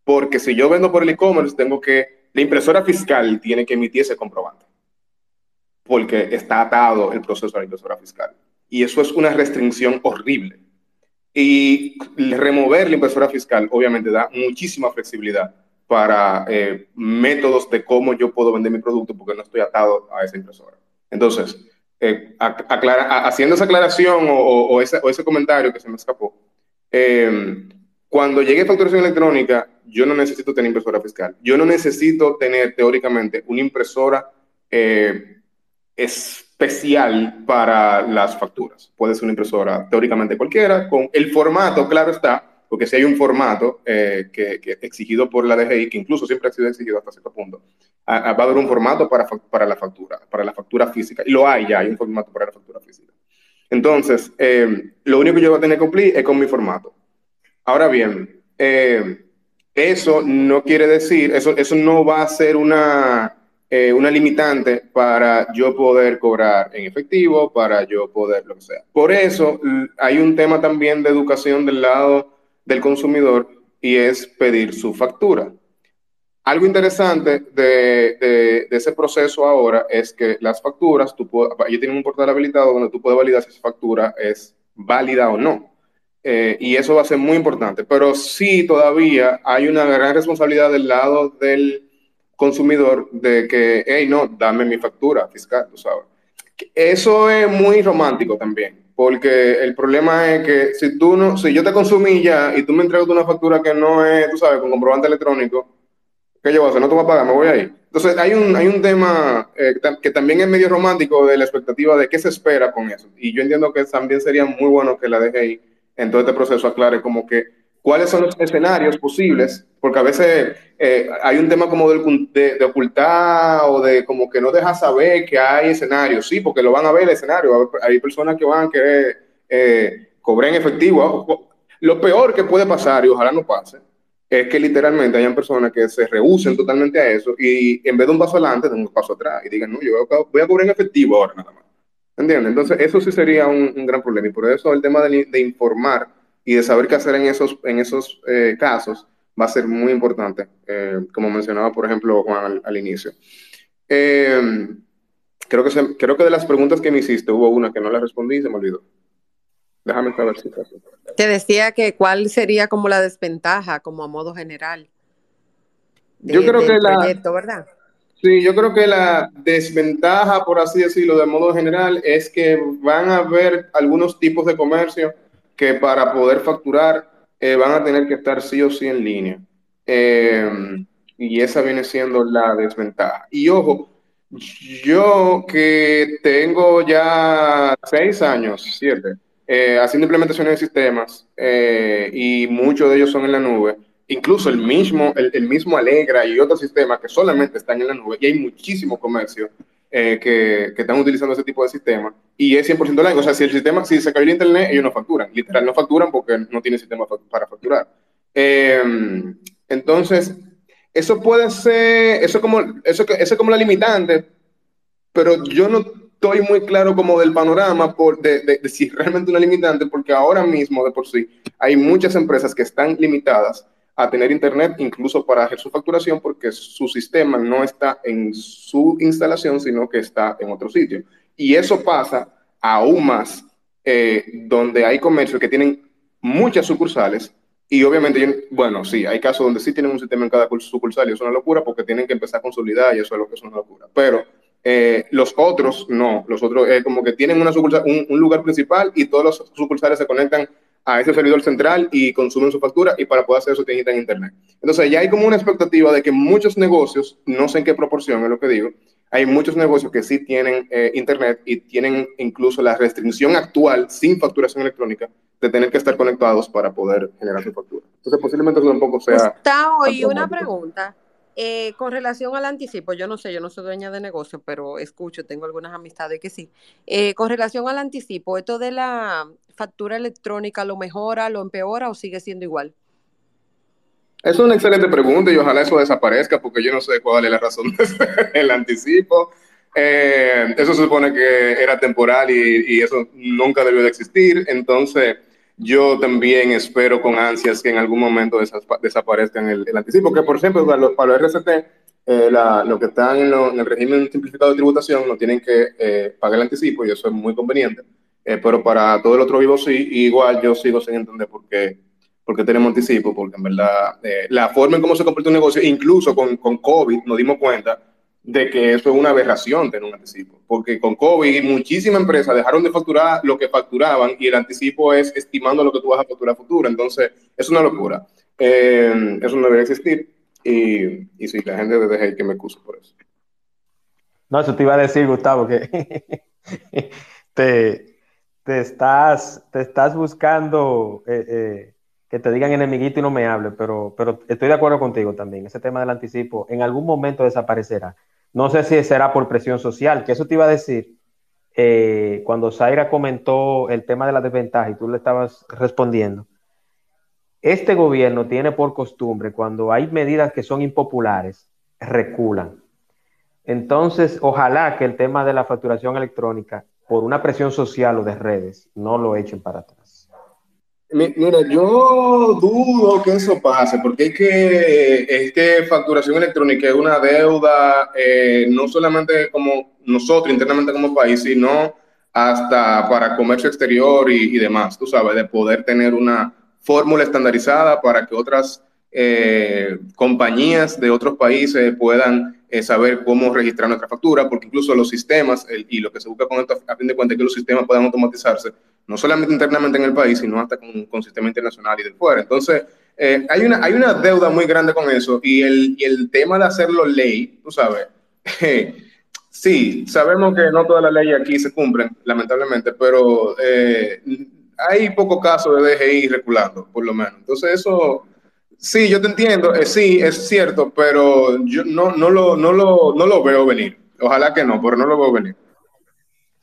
Porque si yo vendo por el e-commerce, tengo que, la impresora fiscal tiene que emitir ese comprobante. Porque está atado el proceso a la impresora fiscal. Y eso es una restricción horrible. Y remover la impresora fiscal obviamente da muchísima flexibilidad para eh, métodos de cómo yo puedo vender mi producto porque no estoy atado a esa impresora. Entonces, eh, haciendo esa aclaración o, ese, comentario que se me escapó, eh, cuando llegue facturación electrónica, yo no necesito tener impresora fiscal. Yo no necesito tener teóricamente una impresora especial para las facturas. Puede ser una impresora teóricamente cualquiera, con el formato, claro está, porque si hay un formato eh, que, exigido por la DGI, que incluso siempre ha sido exigido hasta cierto punto, va a haber un formato para, para la factura, para la factura física, y lo hay ya, hay un formato para la factura física. Entonces, eh, lo único que yo voy a tener que cumplir es con mi formato. Ahora bien, eh, eso no quiere decir, eso, eso no va a ser una, una limitante para yo poder cobrar en efectivo, para yo poder lo que sea. Por eso hay un tema también de educación del lado del consumidor y es pedir su factura. Algo interesante de, ese proceso ahora es que las facturas, tú ellos tienen un portal habilitado donde tú puedes validar si esa factura es válida o no. Eh, y eso va a ser muy importante. Pero sí, todavía hay una gran responsabilidad del lado del consumidor de que, hey, no, dame mi factura fiscal, tú sabes. Eso es muy romántico también porque el problema es que si tú no, si yo te consumí ya y tú me entregas una factura que no es, tú sabes, con comprobante electrónico, ¿qué yo voy a hacer? No te voy a pagar, me voy ahí. Entonces hay un, hay un tema eh, que también es medio romántico de la expectativa de qué se espera con eso. Y yo entiendo que también sería muy bueno que la DGI en todo este proceso aclare como que cuáles son los escenarios posibles, porque a veces eh, hay un tema como de, ocultar o de como que no deja saber que hay escenarios, sí, porque lo van a ver el escenario, hay personas que van a querer eh, cobrar en efectivo. Lo peor que puede pasar, y ojalá no pase, es que literalmente hayan personas que se rehúsen totalmente a eso y en vez de un paso adelante, den un paso atrás y digan, no, yo voy a cobrar en efectivo ahora nada más. ¿Entiendes? Entonces, eso sí sería un, gran problema y por eso el tema de informar y de saber qué hacer en esos, en esos eh, casos va a ser muy importante, eh, como mencionaba, por ejemplo, Juan al, inicio. Eh, creo, que creo que de las preguntas que me hiciste hubo una que no la respondí y se me olvidó. Déjame saber si... Te decía que cuál sería como la desventaja, como a modo general. yo creo que la... ¿verdad? Sí, yo creo que la desventaja, por así decirlo, de modo general, es que van a haber algunos tipos de comercio que para poder facturar eh, van a tener que estar sí o sí en línea. Eh, y esa viene siendo la desventaja. Y ojo, yo que tengo ya seis años, siete, eh, haciendo implementaciones de sistemas y muchos de ellos son en la nube, incluso el mismo, el, el mismo Alegra y otros sistemas que solamente están en la nube, y hay muchísimo comercio eh, que, están utilizando ese tipo de sistema y es 100% online. O sea, si el sistema, si se cayó el internet, ellos no facturan. Literal, no facturan porque no tienen sistema para facturar. Em, entonces, eso puede ser, eso como, eso, eso como la limitante, pero yo no estoy muy claro como del panorama de, de, de si realmente una limitante, porque ahora mismo de por sí hay muchas empresas que están limitadas a tener internet incluso para hacer su facturación porque su sistema no está en su instalación, sino que está en otro sitio. Y eso pasa aún más eh, donde hay comercios que tienen muchas sucursales y obviamente, bueno, sí, hay casos donde sí tienen un sistema en cada sucursal y eso es una locura porque tienen que empezar a consolidar y eso es lo que es una locura. Pero eh, los otros no, los otros es como que tienen una sucursal, un, lugar principal y todos los sucursales se conectan a ese servidor central y consumen su factura y para poder hacer eso tienen que en internet. Entonces ya hay como una expectativa de que muchos negocios, no sé en qué proporción es lo que digo, hay muchos negocios que sí tienen eh, internet y tienen incluso la restricción actual sin facturación electrónica de tener que estar conectados para poder generar su factura. Entonces posiblemente eso tampoco sea... Está hoy una pregunta. Eh, con relación al anticipo, yo no sé, yo no soy dueña de negocio, pero escucho, tengo algunas amistades que sí. Eh, con relación al anticipo, ¿esto de la factura electrónica lo mejora, lo empeora o sigue siendo igual? Es una excelente pregunta y ojalá eso desaparezca porque yo no sé cuál es la razón del <laughs> anticipo. Eh, eso se supone que era temporal y, y eso nunca debió de existir. Entonces, yo también espero con ansias que en algún momento desaparezca el, el, anticipo, que por ejemplo para los, para los RCT, eh, lo que están en, el régimen simplificado de tributación no tienen que eh, pagar el anticipo y eso es muy conveniente. Eh, pero para todo el otro vivo sí, igual yo sigo sin entender por qué, tenemos anticipo, porque en verdad eh, la forma en cómo se comporta un negocio, incluso con, con COVID, nos dimos cuenta de que eso es una aberración tener un anticipo, porque con COVID muchísimas empresas dejaron de facturar lo que facturaban y el anticipo es estimando lo que tú vas a facturar futuro, entonces es una locura. Eh, eso no debería existir y, y sí, la gente de que me excusa por eso. No, eso te iba a decir, Gustavo, que <laughs> te, te, estás, te estás buscando eh, eh, que te digan enemiguito y no me hable, pero, pero estoy de acuerdo contigo también. Ese tema del anticipo en algún momento desaparecerá. No sé si será por presión social, que eso te iba a decir eh, cuando Zaira comentó el tema de la desventaja y tú le estabas respondiendo. Este gobierno tiene por costumbre, cuando hay medidas que son impopulares, reculan. Entonces, ojalá que el tema de la facturación electrónica, por una presión social o de redes, no lo echen para atrás. Mira, yo dudo que eso pase, porque es que, es que facturación electrónica es una deuda, eh, no solamente como nosotros internamente como país, sino hasta para comercio exterior y, y demás, tú sabes, de poder tener una fórmula estandarizada para que otras eh, compañías de otros países puedan eh, saber cómo registrar nuestra factura, porque incluso los sistemas, y lo que se busca con esto a fin de cuentas es que los sistemas puedan automatizarse, no solamente internamente en el país, sino hasta con, con sistema internacional y de fuera. Entonces, eh, hay, una, hay una deuda muy grande con eso, y el, y el tema de hacerlo ley, tú sabes, <laughs> sí, sabemos que no todas las leyes aquí se cumplen, lamentablemente, pero hay poco caso de DGI reculando, por lo menos. Entonces, eso Sí, yo te entiendo, eh, sí, es cierto, pero yo no, no, lo, no, lo, no lo veo venir. Ojalá que no, pero no lo veo venir.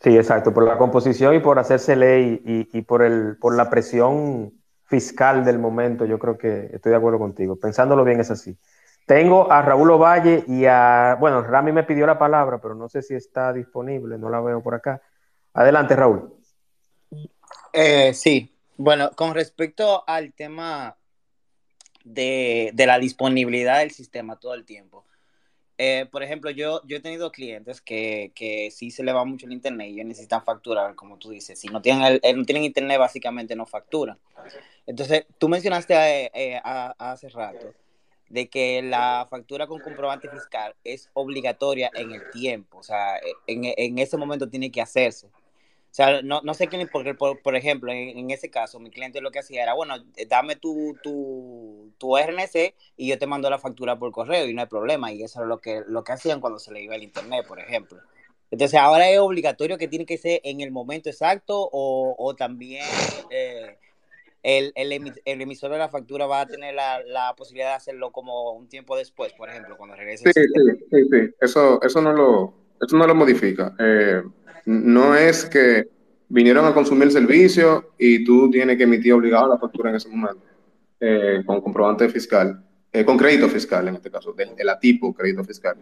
Sí, exacto, por la composición y por hacerse ley y, y, por, el, por la presión fiscal del momento, yo creo que estoy de acuerdo contigo. Pensándolo bien es así. Tengo a Raúl Ovalle y a, bueno, Rami me pidió la palabra, pero no sé si está disponible, no la veo por acá. Adelante, Raúl. Eh, sí, bueno, con respecto al tema de, de, la disponibilidad del sistema todo el tiempo. Eh, por ejemplo, yo, yo he tenido clientes que, que sí se le va mucho el internet y necesitan facturar, como tú dices. Si no tienen, el, eh, no tienen internet, básicamente no facturan. Entonces, tú mencionaste eh, hace rato de que la factura con comprobante fiscal es obligatoria en el tiempo, o sea, en, en ese momento tiene que hacerse. O sea, no, no sé quién, porque por, por ejemplo, en, en, ese caso, mi cliente lo que hacía era, bueno, dame tu, tu, tu, RNC y yo te mando la factura por correo y no hay problema. Y eso es lo que, lo que hacían cuando se le iba el internet, por ejemplo. Entonces, ahora es obligatorio que tiene que ser en el momento exacto o, o también eh, el, el, el, emisor de la factura va a tener la, la, posibilidad de hacerlo como un tiempo después, por ejemplo, cuando regrese. Sí, sí, sí, sí, Eso, eso, no, lo, eso no lo modifica. Eh, no es que vinieron a consumir el servicio y tú tienes que emitir obligado la factura en ese momento, eh, con comprobante fiscal, eh, con crédito fiscal en este caso, del, del tipo crédito fiscal.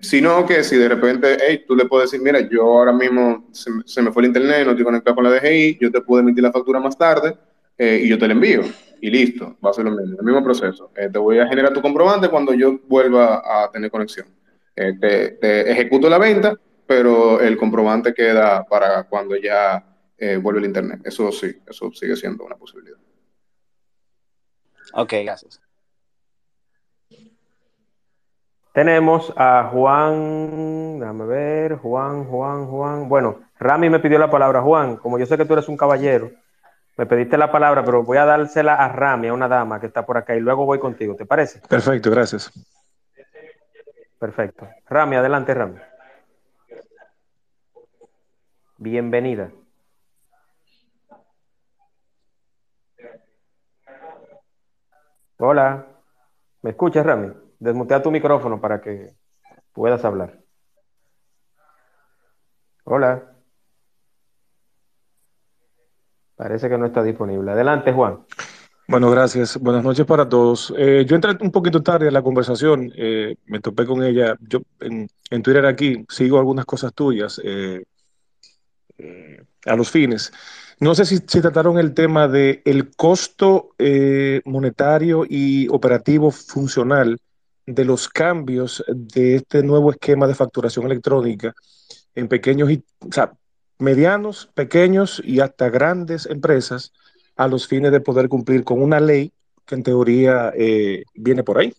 Sino que si de repente, hey, tú le puedes decir, mira, yo ahora mismo se, se, me fue el internet, no estoy conectado con la DGI, yo te puedo emitir la factura más tarde y yo te la envío. Y listo, va a ser lo mismo, el mismo proceso. Te voy a generar tu comprobante cuando yo vuelva a tener conexión. Te, te ejecuto la venta pero el comprobante queda para cuando ya eh, vuelve el Internet. Eso sí, eso sigue siendo una posibilidad. Ok, gracias. Tenemos a Juan, déjame ver, Juan, Juan, Juan. Bueno, Rami me pidió la palabra. Juan, como yo sé que tú eres un caballero, me pediste la palabra, pero voy a dársela a Rami, a una dama que está por acá, y luego voy contigo, ¿te parece? Perfecto, gracias. Perfecto. Rami, adelante, Rami. Bienvenida. Hola. ¿Me escuchas, Rami? Desmutea tu micrófono para que puedas hablar. Hola. Parece que no está disponible. Adelante, Juan. Bueno, gracias. Buenas noches para todos. Eh, yo entré un poquito tarde en la conversación. Eh, me topé con ella. Yo en, Twitter aquí sigo algunas cosas tuyas. Eh, a los fines. No sé si, si, trataron el tema de el costo monetario y operativo funcional de los cambios de este nuevo esquema de facturación electrónica en pequeños y, o sea, medianos, pequeños y hasta grandes empresas a los fines de poder cumplir con una ley que en teoría eh, viene por ahí.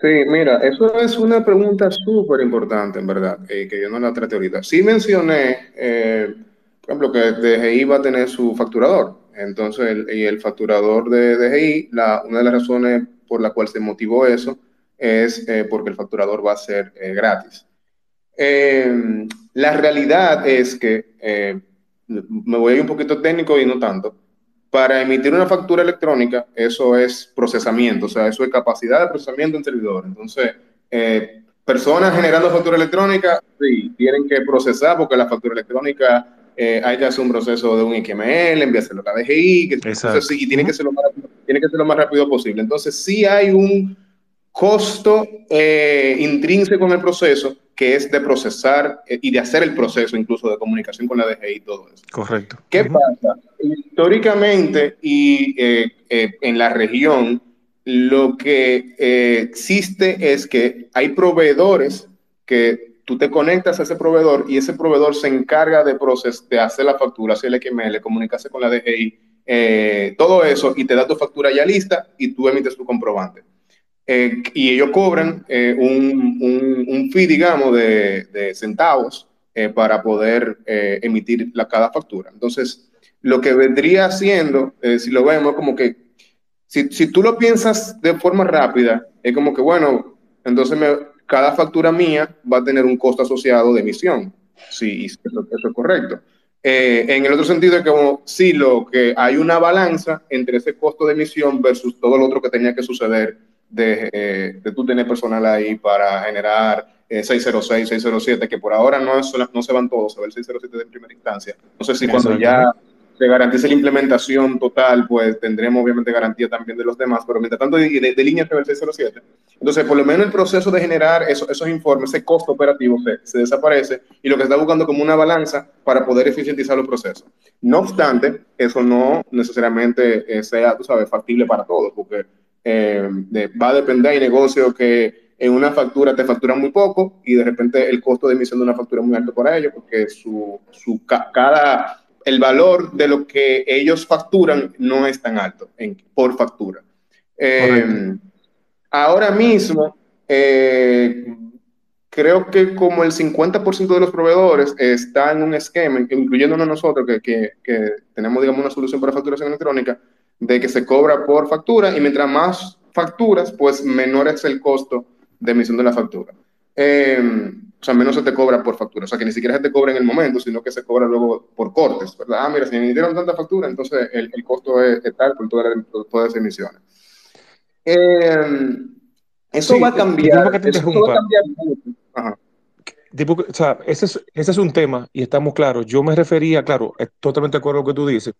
Sí, mira, eso es una pregunta súper importante, en verdad, eh, que yo no la traté ahorita. Sí mencioné, eh, por ejemplo, que DGI va a tener su facturador. Entonces, y el facturador de DGI, la, una de las razones por la cual se motivó eso es porque el facturador va a ser gratis. la realidad es que, me voy a ir un poquito técnico y no tanto, para emitir una factura electrónica, eso es procesamiento, o sea, eso es capacidad de procesamiento en servidor. Entonces, eh, personas generando factura electrónica, sí, tienen que procesar porque la factura electrónica eh, hay que hacer un proceso de un XML, enviárselo a la DGI, que, sí, y tiene que, ser lo más rápido, tiene que ser lo más rápido posible. Entonces, sí hay un costo eh, intrínseco en el proceso que es de procesar eh, y de hacer el proceso incluso de comunicación con la DGI y todo eso. Correcto. ¿Qué pasa? Históricamente y eh, en la región, lo que existe es que hay proveedores que tú te conectas a ese proveedor y ese proveedor se encarga de, proces de hacer la factura, hacer el XML, comunicarse con la DGI, todo eso, y te da tu factura ya lista y tú emites tu comprobante. Eh, y ellos cobran eh, un, un, fee, digamos, de, centavos eh, para poder emitir la, cada factura. Entonces, lo que vendría haciendo, si lo vemos, como que si, si, tú lo piensas de forma rápida, es como que, bueno, entonces cada factura mía va a tener un costo asociado de emisión. Eso, eso es correcto. en el otro sentido es como si lo que hay una balanza entre ese costo de emisión versus todo lo otro que tenía que suceder de, eh, de tú tener personal ahí para generar 606, eh, 607, que por ahora no, no se van todos, se ve el 607 de primera instancia. No sé si cuando ya se garantice la implementación total, pues tendremos obviamente garantía también de los demás, pero mientras tanto de, de, línea se ve el 607. Entonces, por lo menos el proceso de generar esos informes, ese costo operativo se, se, desaparece y lo que está buscando como una balanza para poder eficientizar los procesos. No obstante, eso no necesariamente eh, sea, tú sabes, factible para todos, porque eh, va a depender, hay negocios que en una factura te facturan muy poco y de repente el costo de emisión de una factura es muy alto para ellos porque su, su cada, el valor de lo que ellos facturan no es tan alto en, por factura. Eh, ahora mismo, eh, creo que como el 50% de los proveedores está en un esquema, incluyéndonos nosotros que, que, que tenemos, digamos, una solución para facturación electrónica, de que se cobra por factura y mientras más facturas, pues menor es el costo de emisión de la factura. Eh, o sea, menos se te cobra por factura. O sea, que ni siquiera se te cobra en el momento, sino que se cobra luego por cortes, ¿verdad? Ah, mira, si me dieron tanta factura, entonces el, el costo es, tal por todas, las emisiones. Eh, eso va a cambiar. eso va a cambiar Ajá. o sea, ese es, ese es un tema y estamos claros. Yo me refería, claro, totalmente de acuerdo con lo que tú dices.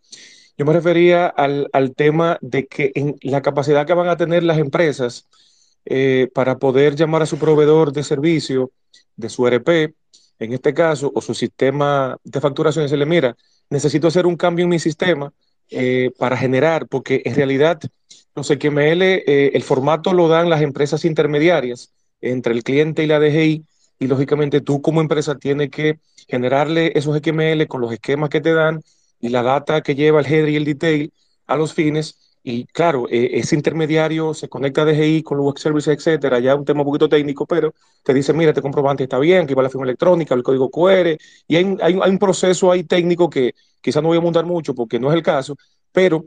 Yo me refería al, tema de que en la capacidad que van a tener las empresas eh, para poder llamar a su proveedor de servicio, de su RP, en este caso, o su sistema de facturación, y decirle, mira, necesito hacer un cambio en mi sistema eh, para generar, porque en realidad los XML, eh, el formato lo dan las empresas intermediarias entre el cliente y la DGI, y lógicamente tú como empresa tienes que generarle esos XML con los esquemas que te dan y la data que lleva el header y el detail a los fines. Y claro, eh, ese intermediario se conecta a DGI con los web services, etcétera. Ya un tema un poquito técnico, pero te dice, mira, este comprobante está bien, que va la firma electrónica, el código QR. Y hay, hay, un proceso ahí técnico que quizás no voy a montar mucho porque no es el caso, pero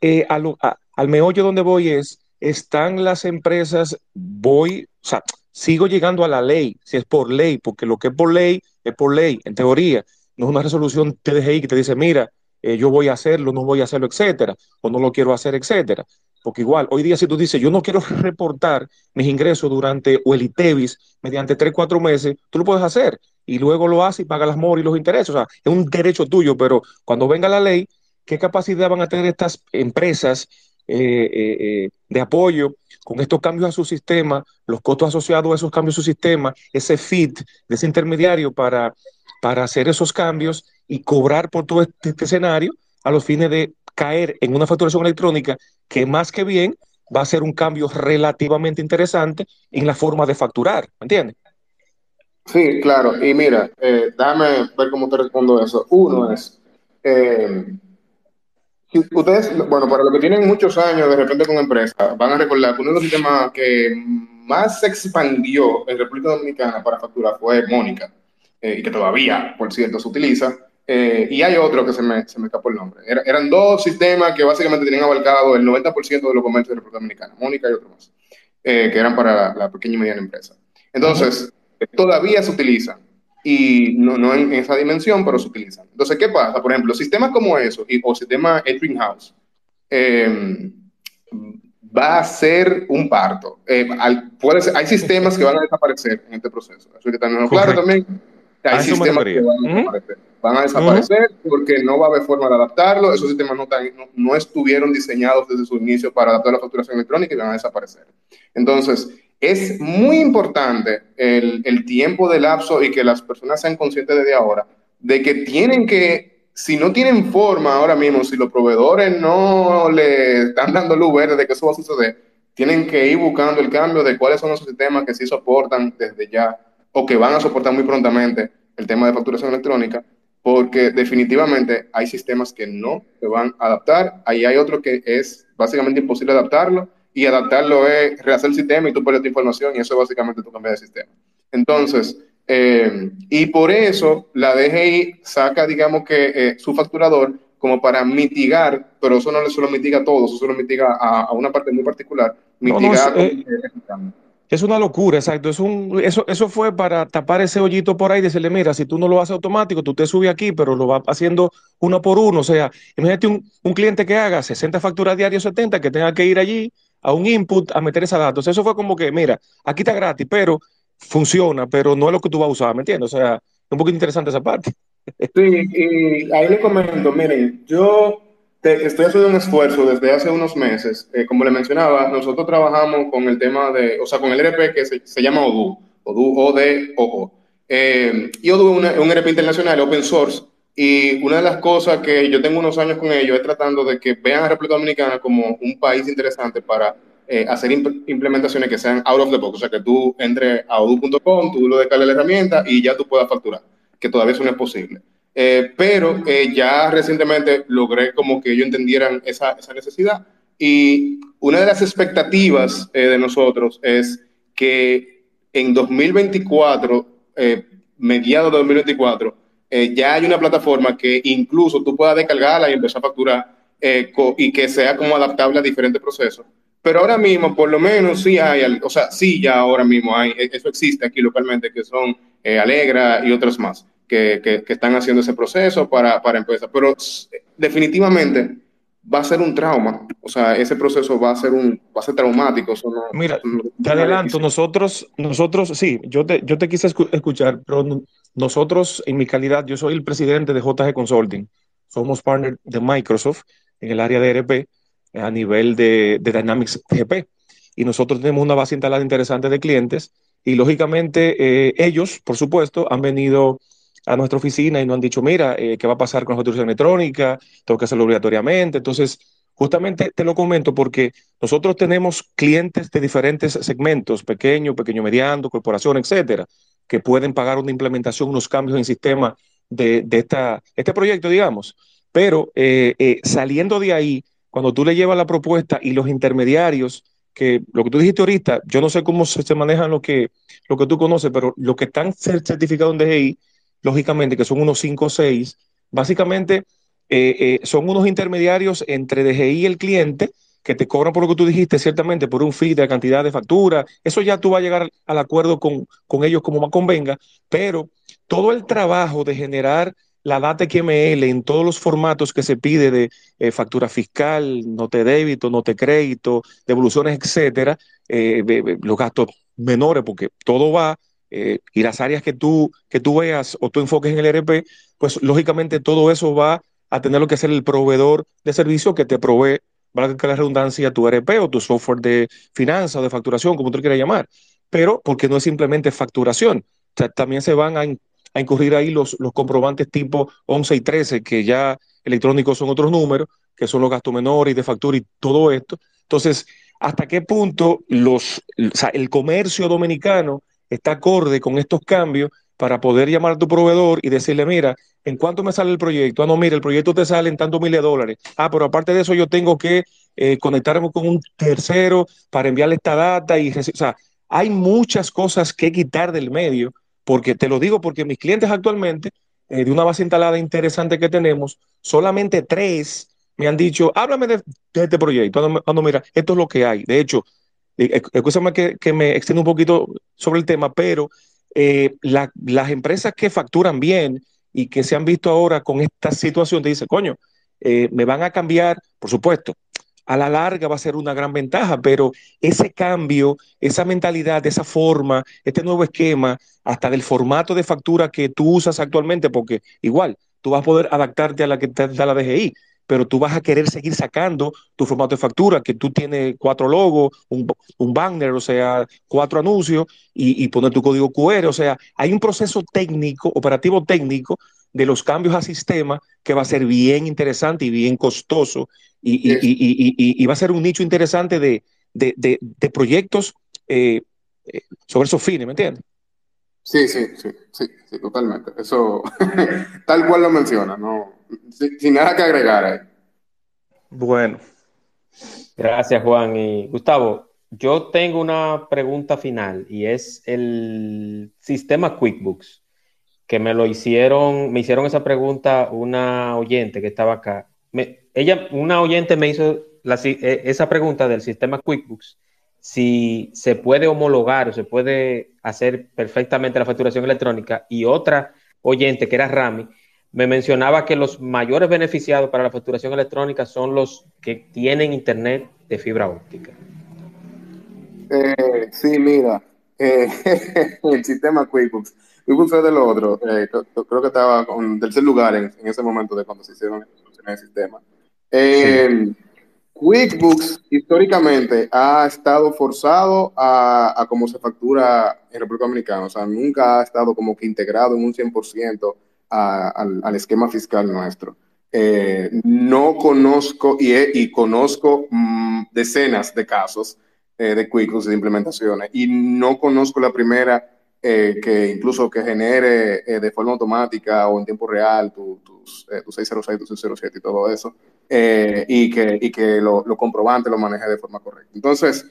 eh, al meollo donde voy es, están las empresas, voy, o sea, sigo llegando a la ley, si es por ley, porque lo que es por ley es por ley, en teoría no es una resolución TDGI que te dice, mira, eh, yo voy a hacerlo, no voy a hacerlo, etcétera, o no lo quiero hacer, etcétera. Porque igual, hoy día si tú dices, yo no quiero <laughs> reportar mis ingresos durante o el ITEVIS mediante tres, cuatro meses, tú lo puedes hacer y luego lo haces y pagas las mor y los intereses. O sea, es un derecho tuyo, pero cuando venga la ley, ¿qué capacidad van a tener estas empresas eh, eh, de apoyo con estos cambios a su sistema, los costos asociados a esos cambios a su sistema, ese fit de ese intermediario para para hacer esos cambios y cobrar por todo este, este, escenario a los fines de caer en una facturación electrónica que más que bien va a ser un cambio relativamente interesante en la forma de facturar, ¿me entiendes? Sí, claro. Y mira, eh, déjame ver cómo te respondo eso. Uno es, eh, ustedes, bueno, para los que tienen muchos años de repente con empresa, van a recordar que uno de los sistemas que más se expandió en República Dominicana para facturar fue Mónica, eh, y que todavía, por cierto, se utiliza. Eh, y hay otro que se me, se me escapó el nombre. eran dos sistemas que básicamente tenían abarcado el 90% de los comercios de República Dominicana, Mónica y otro más, que eran para la, pequeña y mediana empresa. Entonces, todavía se utilizan y no, no en esa dimensión, pero se utilizan. Entonces, ¿qué pasa? Por ejemplo, sistemas como eso y, o sistema Edwin House em, va a ser un parto. Eh, hay sistemas que van a desaparecer en este proceso. Eso hay que tenerlo claro también. Hay sistemas que van a desaparecer. Van a desaparecer porque no va a haber forma de adaptarlo. Esos sistemas no, no, no, estuvieron diseñados desde su inicio para adaptar la facturación electrónica y van a desaparecer. Entonces, es muy importante el, el, tiempo de lapso y que las personas sean conscientes desde ahora de que tienen que, si no tienen forma ahora mismo, si los proveedores no le están dando luz verde de que eso va a suceder, tienen que ir buscando el cambio de cuáles son los sistemas que sí soportan desde ya o que van a soportar muy prontamente el tema de facturación electrónica, porque definitivamente hay sistemas que no se van a adaptar, ahí hay otro que es básicamente imposible adaptarlo y adaptarlo es rehacer el sistema y tú pones tu información y eso básicamente tú cambias de sistema. Entonces, eh, y por eso la DGI saca, digamos que eh, su facturador como para mitigar, pero eso no le solo mitiga a todos, eso solo mitiga a, una parte muy particular, mitigar. Eh, es una locura, exacto. Es un, eso, eso fue para tapar ese hoyito por ahí y decirle, mira, si tú no lo haces automático, tú te subes aquí, pero lo vas haciendo uno por uno. O sea, imagínate un, un cliente que haga 60 facturas diarias, 70, que tenga que ir allí a un input a meter esa datos. Eso fue como que, mira, aquí está gratis, pero funciona, pero no es lo que tú vas a usar, ¿me entiendes? O sea, es un poquito interesante esa parte. Sí, y ahí le comento, miren, yo estoy haciendo un esfuerzo desde hace unos meses. Eh, como le mencionaba, nosotros trabajamos con el tema de, o sea, con el ERP que se, llama Odoo, Odoo, O-D-O-O. Eh, y Odoo es un ERP internacional, open source, y una de las cosas que yo tengo unos años con ellos es tratando de que vean a República Dominicana como un país interesante para eh, hacer implementaciones que sean out of the box, o sea, que tú entres a odoo.com, tú lo descargas la herramienta y ya tú puedas facturar, que todavía eso no es posible. Eh, pero eh, ya recientemente logré como que ellos entendieran esa, esa necesidad y una de las expectativas de nosotros es que en 2024, mediados de 2024, eh, ya hay una plataforma que incluso tú puedas descargarla y empezar a facturar eh, y que sea como adaptable a diferentes procesos. Pero ahora mismo, por lo menos, sí hay, o sea, sí ya ahora mismo hay, e, eso existe aquí localmente, que son eh, Alegra y otras más, que, que, están haciendo ese proceso para, para empezar. Pero definitivamente va a ser un trauma, o sea, ese proceso va a ser un va a ser traumático. Mira, te adelanto, nosotros, nosotros, sí, yo te, yo te quise escuchar, pero nosotros, en mi calidad, yo soy el presidente de JG Consulting, somos partner de Microsoft en el área de ERP a nivel de, de Dynamics GP, y nosotros tenemos una base instalada interesante de clientes, y lógicamente eh, ellos, por supuesto, han venido a nuestra oficina y nos han dicho, mira, eh, ¿qué va a pasar con la facturación electrónica? Tengo que hacerlo obligatoriamente. Entonces, justamente te lo comento porque nosotros tenemos clientes de diferentes segmentos, pequeño, pequeño mediano, corporación, etcétera, que pueden pagar una implementación, unos cambios en sistema de, de esta, este proyecto, digamos. Pero eh, eh, saliendo de ahí, cuando tú le llevas la propuesta y los intermediarios, que lo que tú dijiste ahorita, yo no sé cómo se, se manejan lo que, lo que tú conoces, pero los que están certificados en DGI, lógicamente, que son unos 5 o 6, básicamente eh, eh, son unos intermediarios entre DGI y el cliente que te cobran por lo que tú dijiste, ciertamente por un fee de cantidad de factura. Eso ya tú vas a llegar al acuerdo con, con ellos como más convenga, pero todo el trabajo de generar la data XML en todos los formatos que se pide de eh, factura fiscal, note débito, note crédito, devoluciones, etcétera, los gastos menores, porque todo va eh, y las áreas que tú, que tú veas o tú enfoques en el ERP, pues lógicamente todo eso va a tener lo que hacer el proveedor de servicio que te provee, valga la redundancia, tu ERP o tu software de finanzas o de facturación, como tú quieras llamar. Pero porque no es simplemente facturación, también se van a, a incurrir ahí los, los comprobantes tipo 11 y 13, que ya electrónicos son otros números, que son los gastos menores de factura y todo esto. Entonces, ¿hasta qué punto los, el comercio dominicano está acorde con estos cambios para poder llamar a tu proveedor y decirle, mira, ¿en cuánto me sale el proyecto? Ah, no, mira, el proyecto te sale en tantos miles de dólares. Ah, pero aparte de eso yo tengo que eh, conectarme con un tercero para enviarle esta data y, o sea, hay muchas cosas que quitar del medio, porque te lo digo porque mis clientes actualmente, eh, de una base instalada interesante que tenemos, solamente tres me han dicho, háblame de, este proyecto. Cuando, mira, esto es lo que hay. De hecho, escúchame que, me extienda un poquito sobre el tema, pero eh, las empresas que facturan bien y que se han visto ahora con esta situación, te dicen, coño, eh, me van a cambiar, por supuesto, a la larga va a ser una gran ventaja, pero ese cambio, esa mentalidad, esa forma, este nuevo esquema, hasta del formato de factura que tú usas actualmente, porque igual tú vas a poder adaptarte a la que te da la DGI, pero tú vas a querer seguir sacando tu formato de factura, que tú tienes cuatro logos, un, banner, o sea, cuatro anuncios y, poner tu código QR. O sea, hay un proceso técnico, operativo técnico de los cambios a sistema que va a ser bien interesante y bien costoso y, va a ser un nicho interesante de, proyectos eh, eh, sobre esos fines, ¿me entiendes? Sí, sí, sí, sí, sí, totalmente. Eso, <laughs> tal cual lo menciona, no, sin, nada que agregar ahí. Bueno. Gracias, Juan. Y Gustavo, yo tengo una pregunta final y es el sistema QuickBooks, que me lo hicieron, me hicieron esa pregunta una oyente que estaba acá. ella, una oyente me hizo e, esa pregunta del sistema QuickBooks si se puede homologar o se puede hacer perfectamente la facturación electrónica. Y otra oyente, que era Rami, me mencionaba que los mayores beneficiados para la facturación electrónica son los que tienen internet de fibra óptica. Eh, sí, mira, eh, <laughs> el sistema QuickBooks. QuickBooks es del otro. Eh, creo que estaba con tercer lugar en, ese momento de cuando se hicieron el sistema. Sí. QuickBooks históricamente ha estado forzado a, a cómo se factura en República Dominicana, o sea, nunca ha estado como que integrado en un 100% al, al, esquema fiscal nuestro. Eh, no conozco y, y conozco mm, decenas de casos eh, de QuickBooks de implementaciones y no conozco la primera eh, que incluso que genere de forma automática o en tiempo real tus tu 606, tu 607 y todo eso. Eh, y que, y que lo, lo, comprobante lo maneje de forma correcta. Entonces,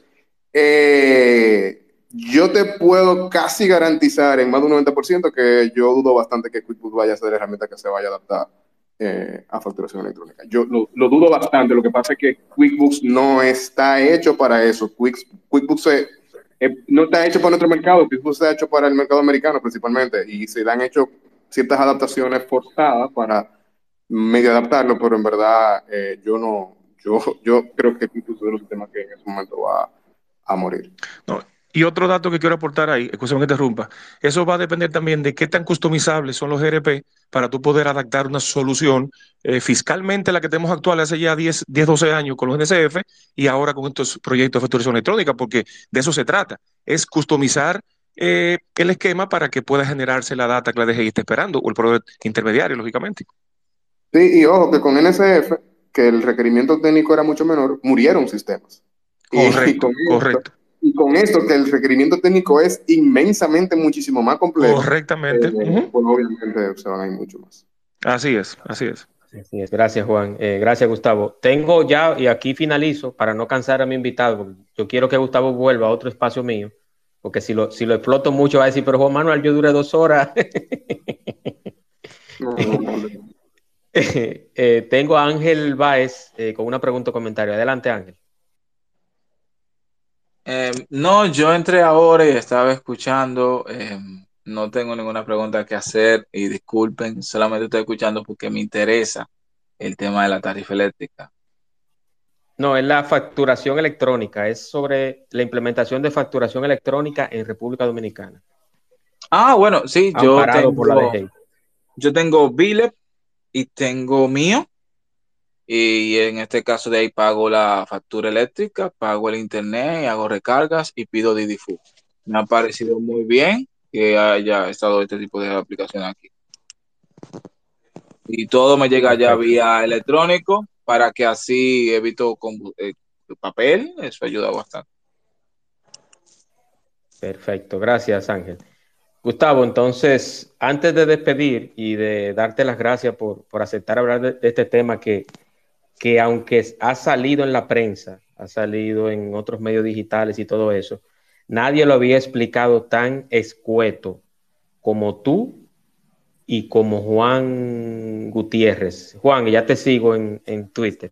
eh, yo te puedo casi garantizar en más de un 90% que yo dudo bastante que QuickBooks vaya a ser la herramienta que se vaya a adaptar eh, a facturación electrónica. Yo lo, dudo bastante, lo que pasa es que QuickBooks no está hecho para eso. QuickBooks no está hecho para nuestro mercado, QuickBooks está hecho para el mercado americano principalmente y se le han hecho ciertas adaptaciones forzadas para medio adaptarlo, pero en verdad eh, yo no, yo, yo creo que incluso de los sistemas que en ese momento va a morir. No. Y otro dato que quiero aportar ahí, escúchame que te interrumpa, eso va a depender también de qué tan customizables son los GRP para tú poder adaptar una solución eh, fiscalmente la que tenemos actual hace ya 10, 10, 12 años con los NSF y ahora con estos proyectos de facturación electrónica, porque de eso se trata, es customizar eh, el esquema para que pueda generarse la data que la DGI está esperando, o el proveedor intermediario, lógicamente. Sí, y ojo, que con NSF, que el requerimiento técnico era mucho menor, murieron sistemas. Correcto, correcto. Y con esto, que el requerimiento técnico es inmensamente muchísimo más complejo. Correctamente. Eh, pues obviamente se van a ir mucho más. Así es, así es. Así es. Gracias, Juan. Eh, gracias, Gustavo. Tengo ya, y aquí finalizo, para no cansar a mi invitado, porque yo quiero que Gustavo vuelva a otro espacio mío, porque si lo, si lo exploto mucho va a decir, pero Juan Manuel, yo duré dos horas. <laughs> no, no, <laughs> Eh, tengo a Ángel Báez eh, con una pregunta o comentario. Adelante, Ángel. Em, no, yo entré ahora y estaba escuchando. Em, no tengo ninguna pregunta que hacer y disculpen, solamente estoy escuchando porque me interesa el tema de la tarifa eléctrica. No, es la facturación electrónica, es sobre la implementación de facturación electrónica en República Dominicana. Ah, bueno, sí, yo tengo, yo tengo BILEP y tengo mío. Y en este caso de ahí pago la factura eléctrica, pago el internet, hago recargas y pido Didi Me ha parecido muy bien que haya estado este tipo de aplicación aquí. Y todo me llega ya vía electrónico para que así evito eh, papel. Eso ayuda bastante. Perfecto, gracias Ángel. Gustavo, entonces, antes de despedir y de darte las gracias por, aceptar hablar de, este tema que, que aunque ha salido en la prensa, ha salido en otros medios digitales y todo eso, nadie lo había explicado tan escueto como tú y como Juan Gutiérrez. Juan, ya te sigo en, Twitter.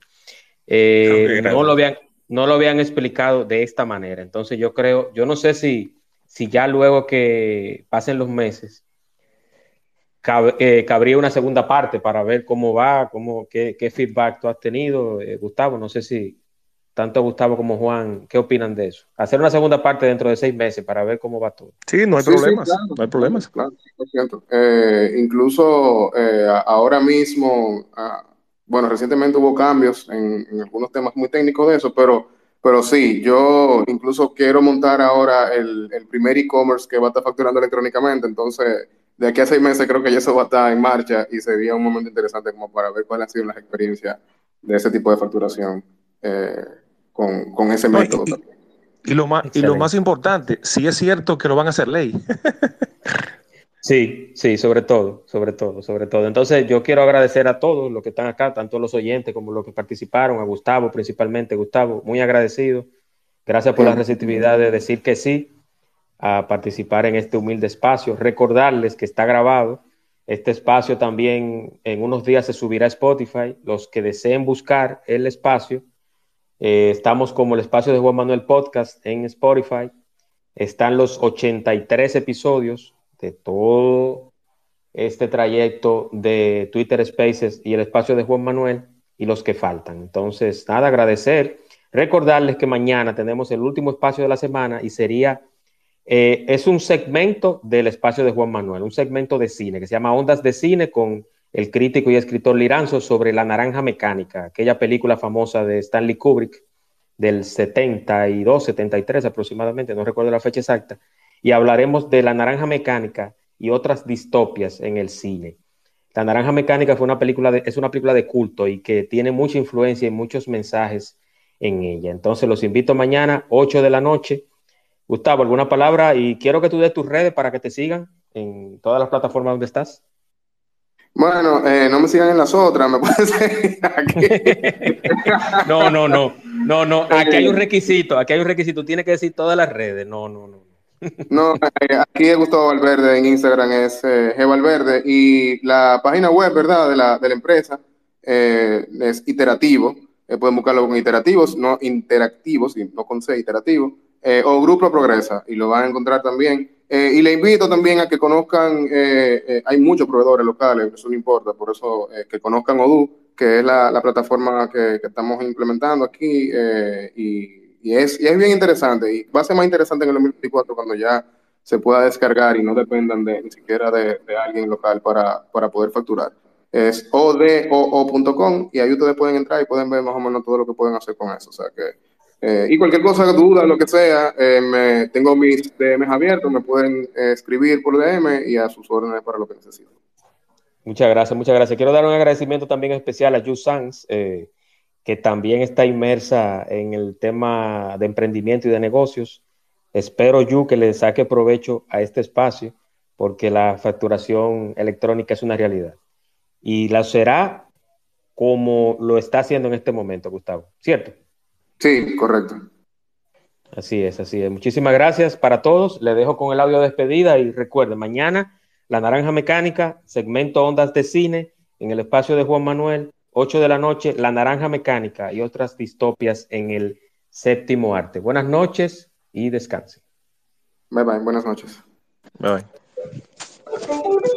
Eh, no, lo habían, no lo habían explicado de esta manera. Entonces yo creo, yo no sé si si ya luego que pasen los meses, eh, cabría una segunda parte para ver cómo va, cómo, qué, feedback tú has tenido, eh, Gustavo. No sé si tanto Gustavo como Juan, ¿qué opinan de eso? Hacer una segunda parte dentro de seis meses para ver cómo va todo. Sí, no hay problemas, no hay problemas. Claro, eh, incluso ahora mismo, ah, bueno, recientemente hubo cambios en, en algunos temas muy técnicos de eso, pero pero sí, yo incluso quiero montar ahora el, primer e-commerce que va a estar facturando electrónicamente. Entonces, de aquí a seis meses creo que ya eso va a estar en marcha y sería un momento interesante como para ver cuáles han sido las experiencias de ese tipo de facturación eh, con, ese método. y, lo más, y lo más importante, si es cierto que lo van a hacer ley. <laughs> Sí, sí, sobre todo, sobre todo, sobre todo. Entonces, yo quiero agradecer a todos los que están acá, tanto los oyentes como los que participaron, a Gustavo principalmente. Gustavo, muy agradecido. Gracias por la receptividad de decir que sí a participar en este humilde espacio. Recordarles que está grabado. Este espacio también en unos días se subirá a Spotify. Los que deseen buscar el espacio, eh, estamos como el espacio de Juan Manuel Podcast en Spotify. Están los 83 episodios de todo este trayecto de Twitter Spaces y el espacio de Juan Manuel y los que faltan. Entonces, nada, agradecer. Recordarles que mañana tenemos el último espacio de la semana y sería, eh, es un segmento del espacio de Juan Manuel, un segmento de cine que se llama Ondas de Cine con el crítico y escritor Liranzo sobre La Naranja Mecánica, aquella película famosa de Stanley Kubrick del 72, 73 aproximadamente, no recuerdo la fecha exacta, y hablaremos de La Naranja Mecánica y otras distopias en el cine. La Naranja Mecánica fue una película es una película de culto y que tiene mucha influencia y muchos mensajes en ella. Entonces los invito mañana, 8 de la noche. Gustavo, ¿alguna palabra? Y quiero que tú des tus redes para que te sigan en todas las plataformas donde estás. Bueno, eh, no me sigan en las otras, me <laughs> pueden seguir aquí. <laughs> no, no, no, no, no, aquí hay un requisito, aquí hay un requisito, tiene que decir todas las redes, no, no, no. No, <laughs> eh, aquí es Gustavo Valverde, en Instagram es eh, G Valverde y la página web, ¿verdad?, de la, de la empresa eh, es iterativo. pueden buscarlo con iterativos, no interactivos, no con C, iterativo, o Grupo Progresa y lo van a encontrar también. y le invito también a que conozcan, hay muchos proveedores locales, eso no importa, por eso que conozcan Odoo, que es la, la plataforma que, estamos implementando aquí y es, y es bien interesante. Y va a ser más interesante en el 2024 cuando ya se pueda descargar y no dependan de, ni siquiera de, alguien local para, para, poder facturar. Es odoo.com y ahí ustedes pueden entrar y pueden ver más o menos todo lo que pueden hacer con eso. O sea que, eh, y cualquier cosa, duda, lo que sea, eh, me, tengo mis DMs abiertos, me pueden eh, escribir por DM y a sus órdenes para lo que necesiten. Muchas gracias, muchas gracias. Quiero dar un agradecimiento también especial a Yu Sanz, que también está inmersa en el tema de emprendimiento y de negocios. Espero yo que le saque provecho a este espacio porque la facturación electrónica es una realidad. Y la será como lo está haciendo en este momento, Gustavo, ¿cierto? Sí, correcto. Así es, así es. Muchísimas gracias para todos. Le dejo con el audio de despedida y recuerden, mañana La Naranja Mecánica, segmento Ondas de Cine, en el espacio de Juan Manuel, 8 de la noche, La Naranja Mecánica y otras distopias en el séptimo arte. Buenas noches y descansen. Bye bye, buenas noches. Bye bye.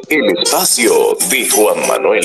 El espacio de Juan Manuel.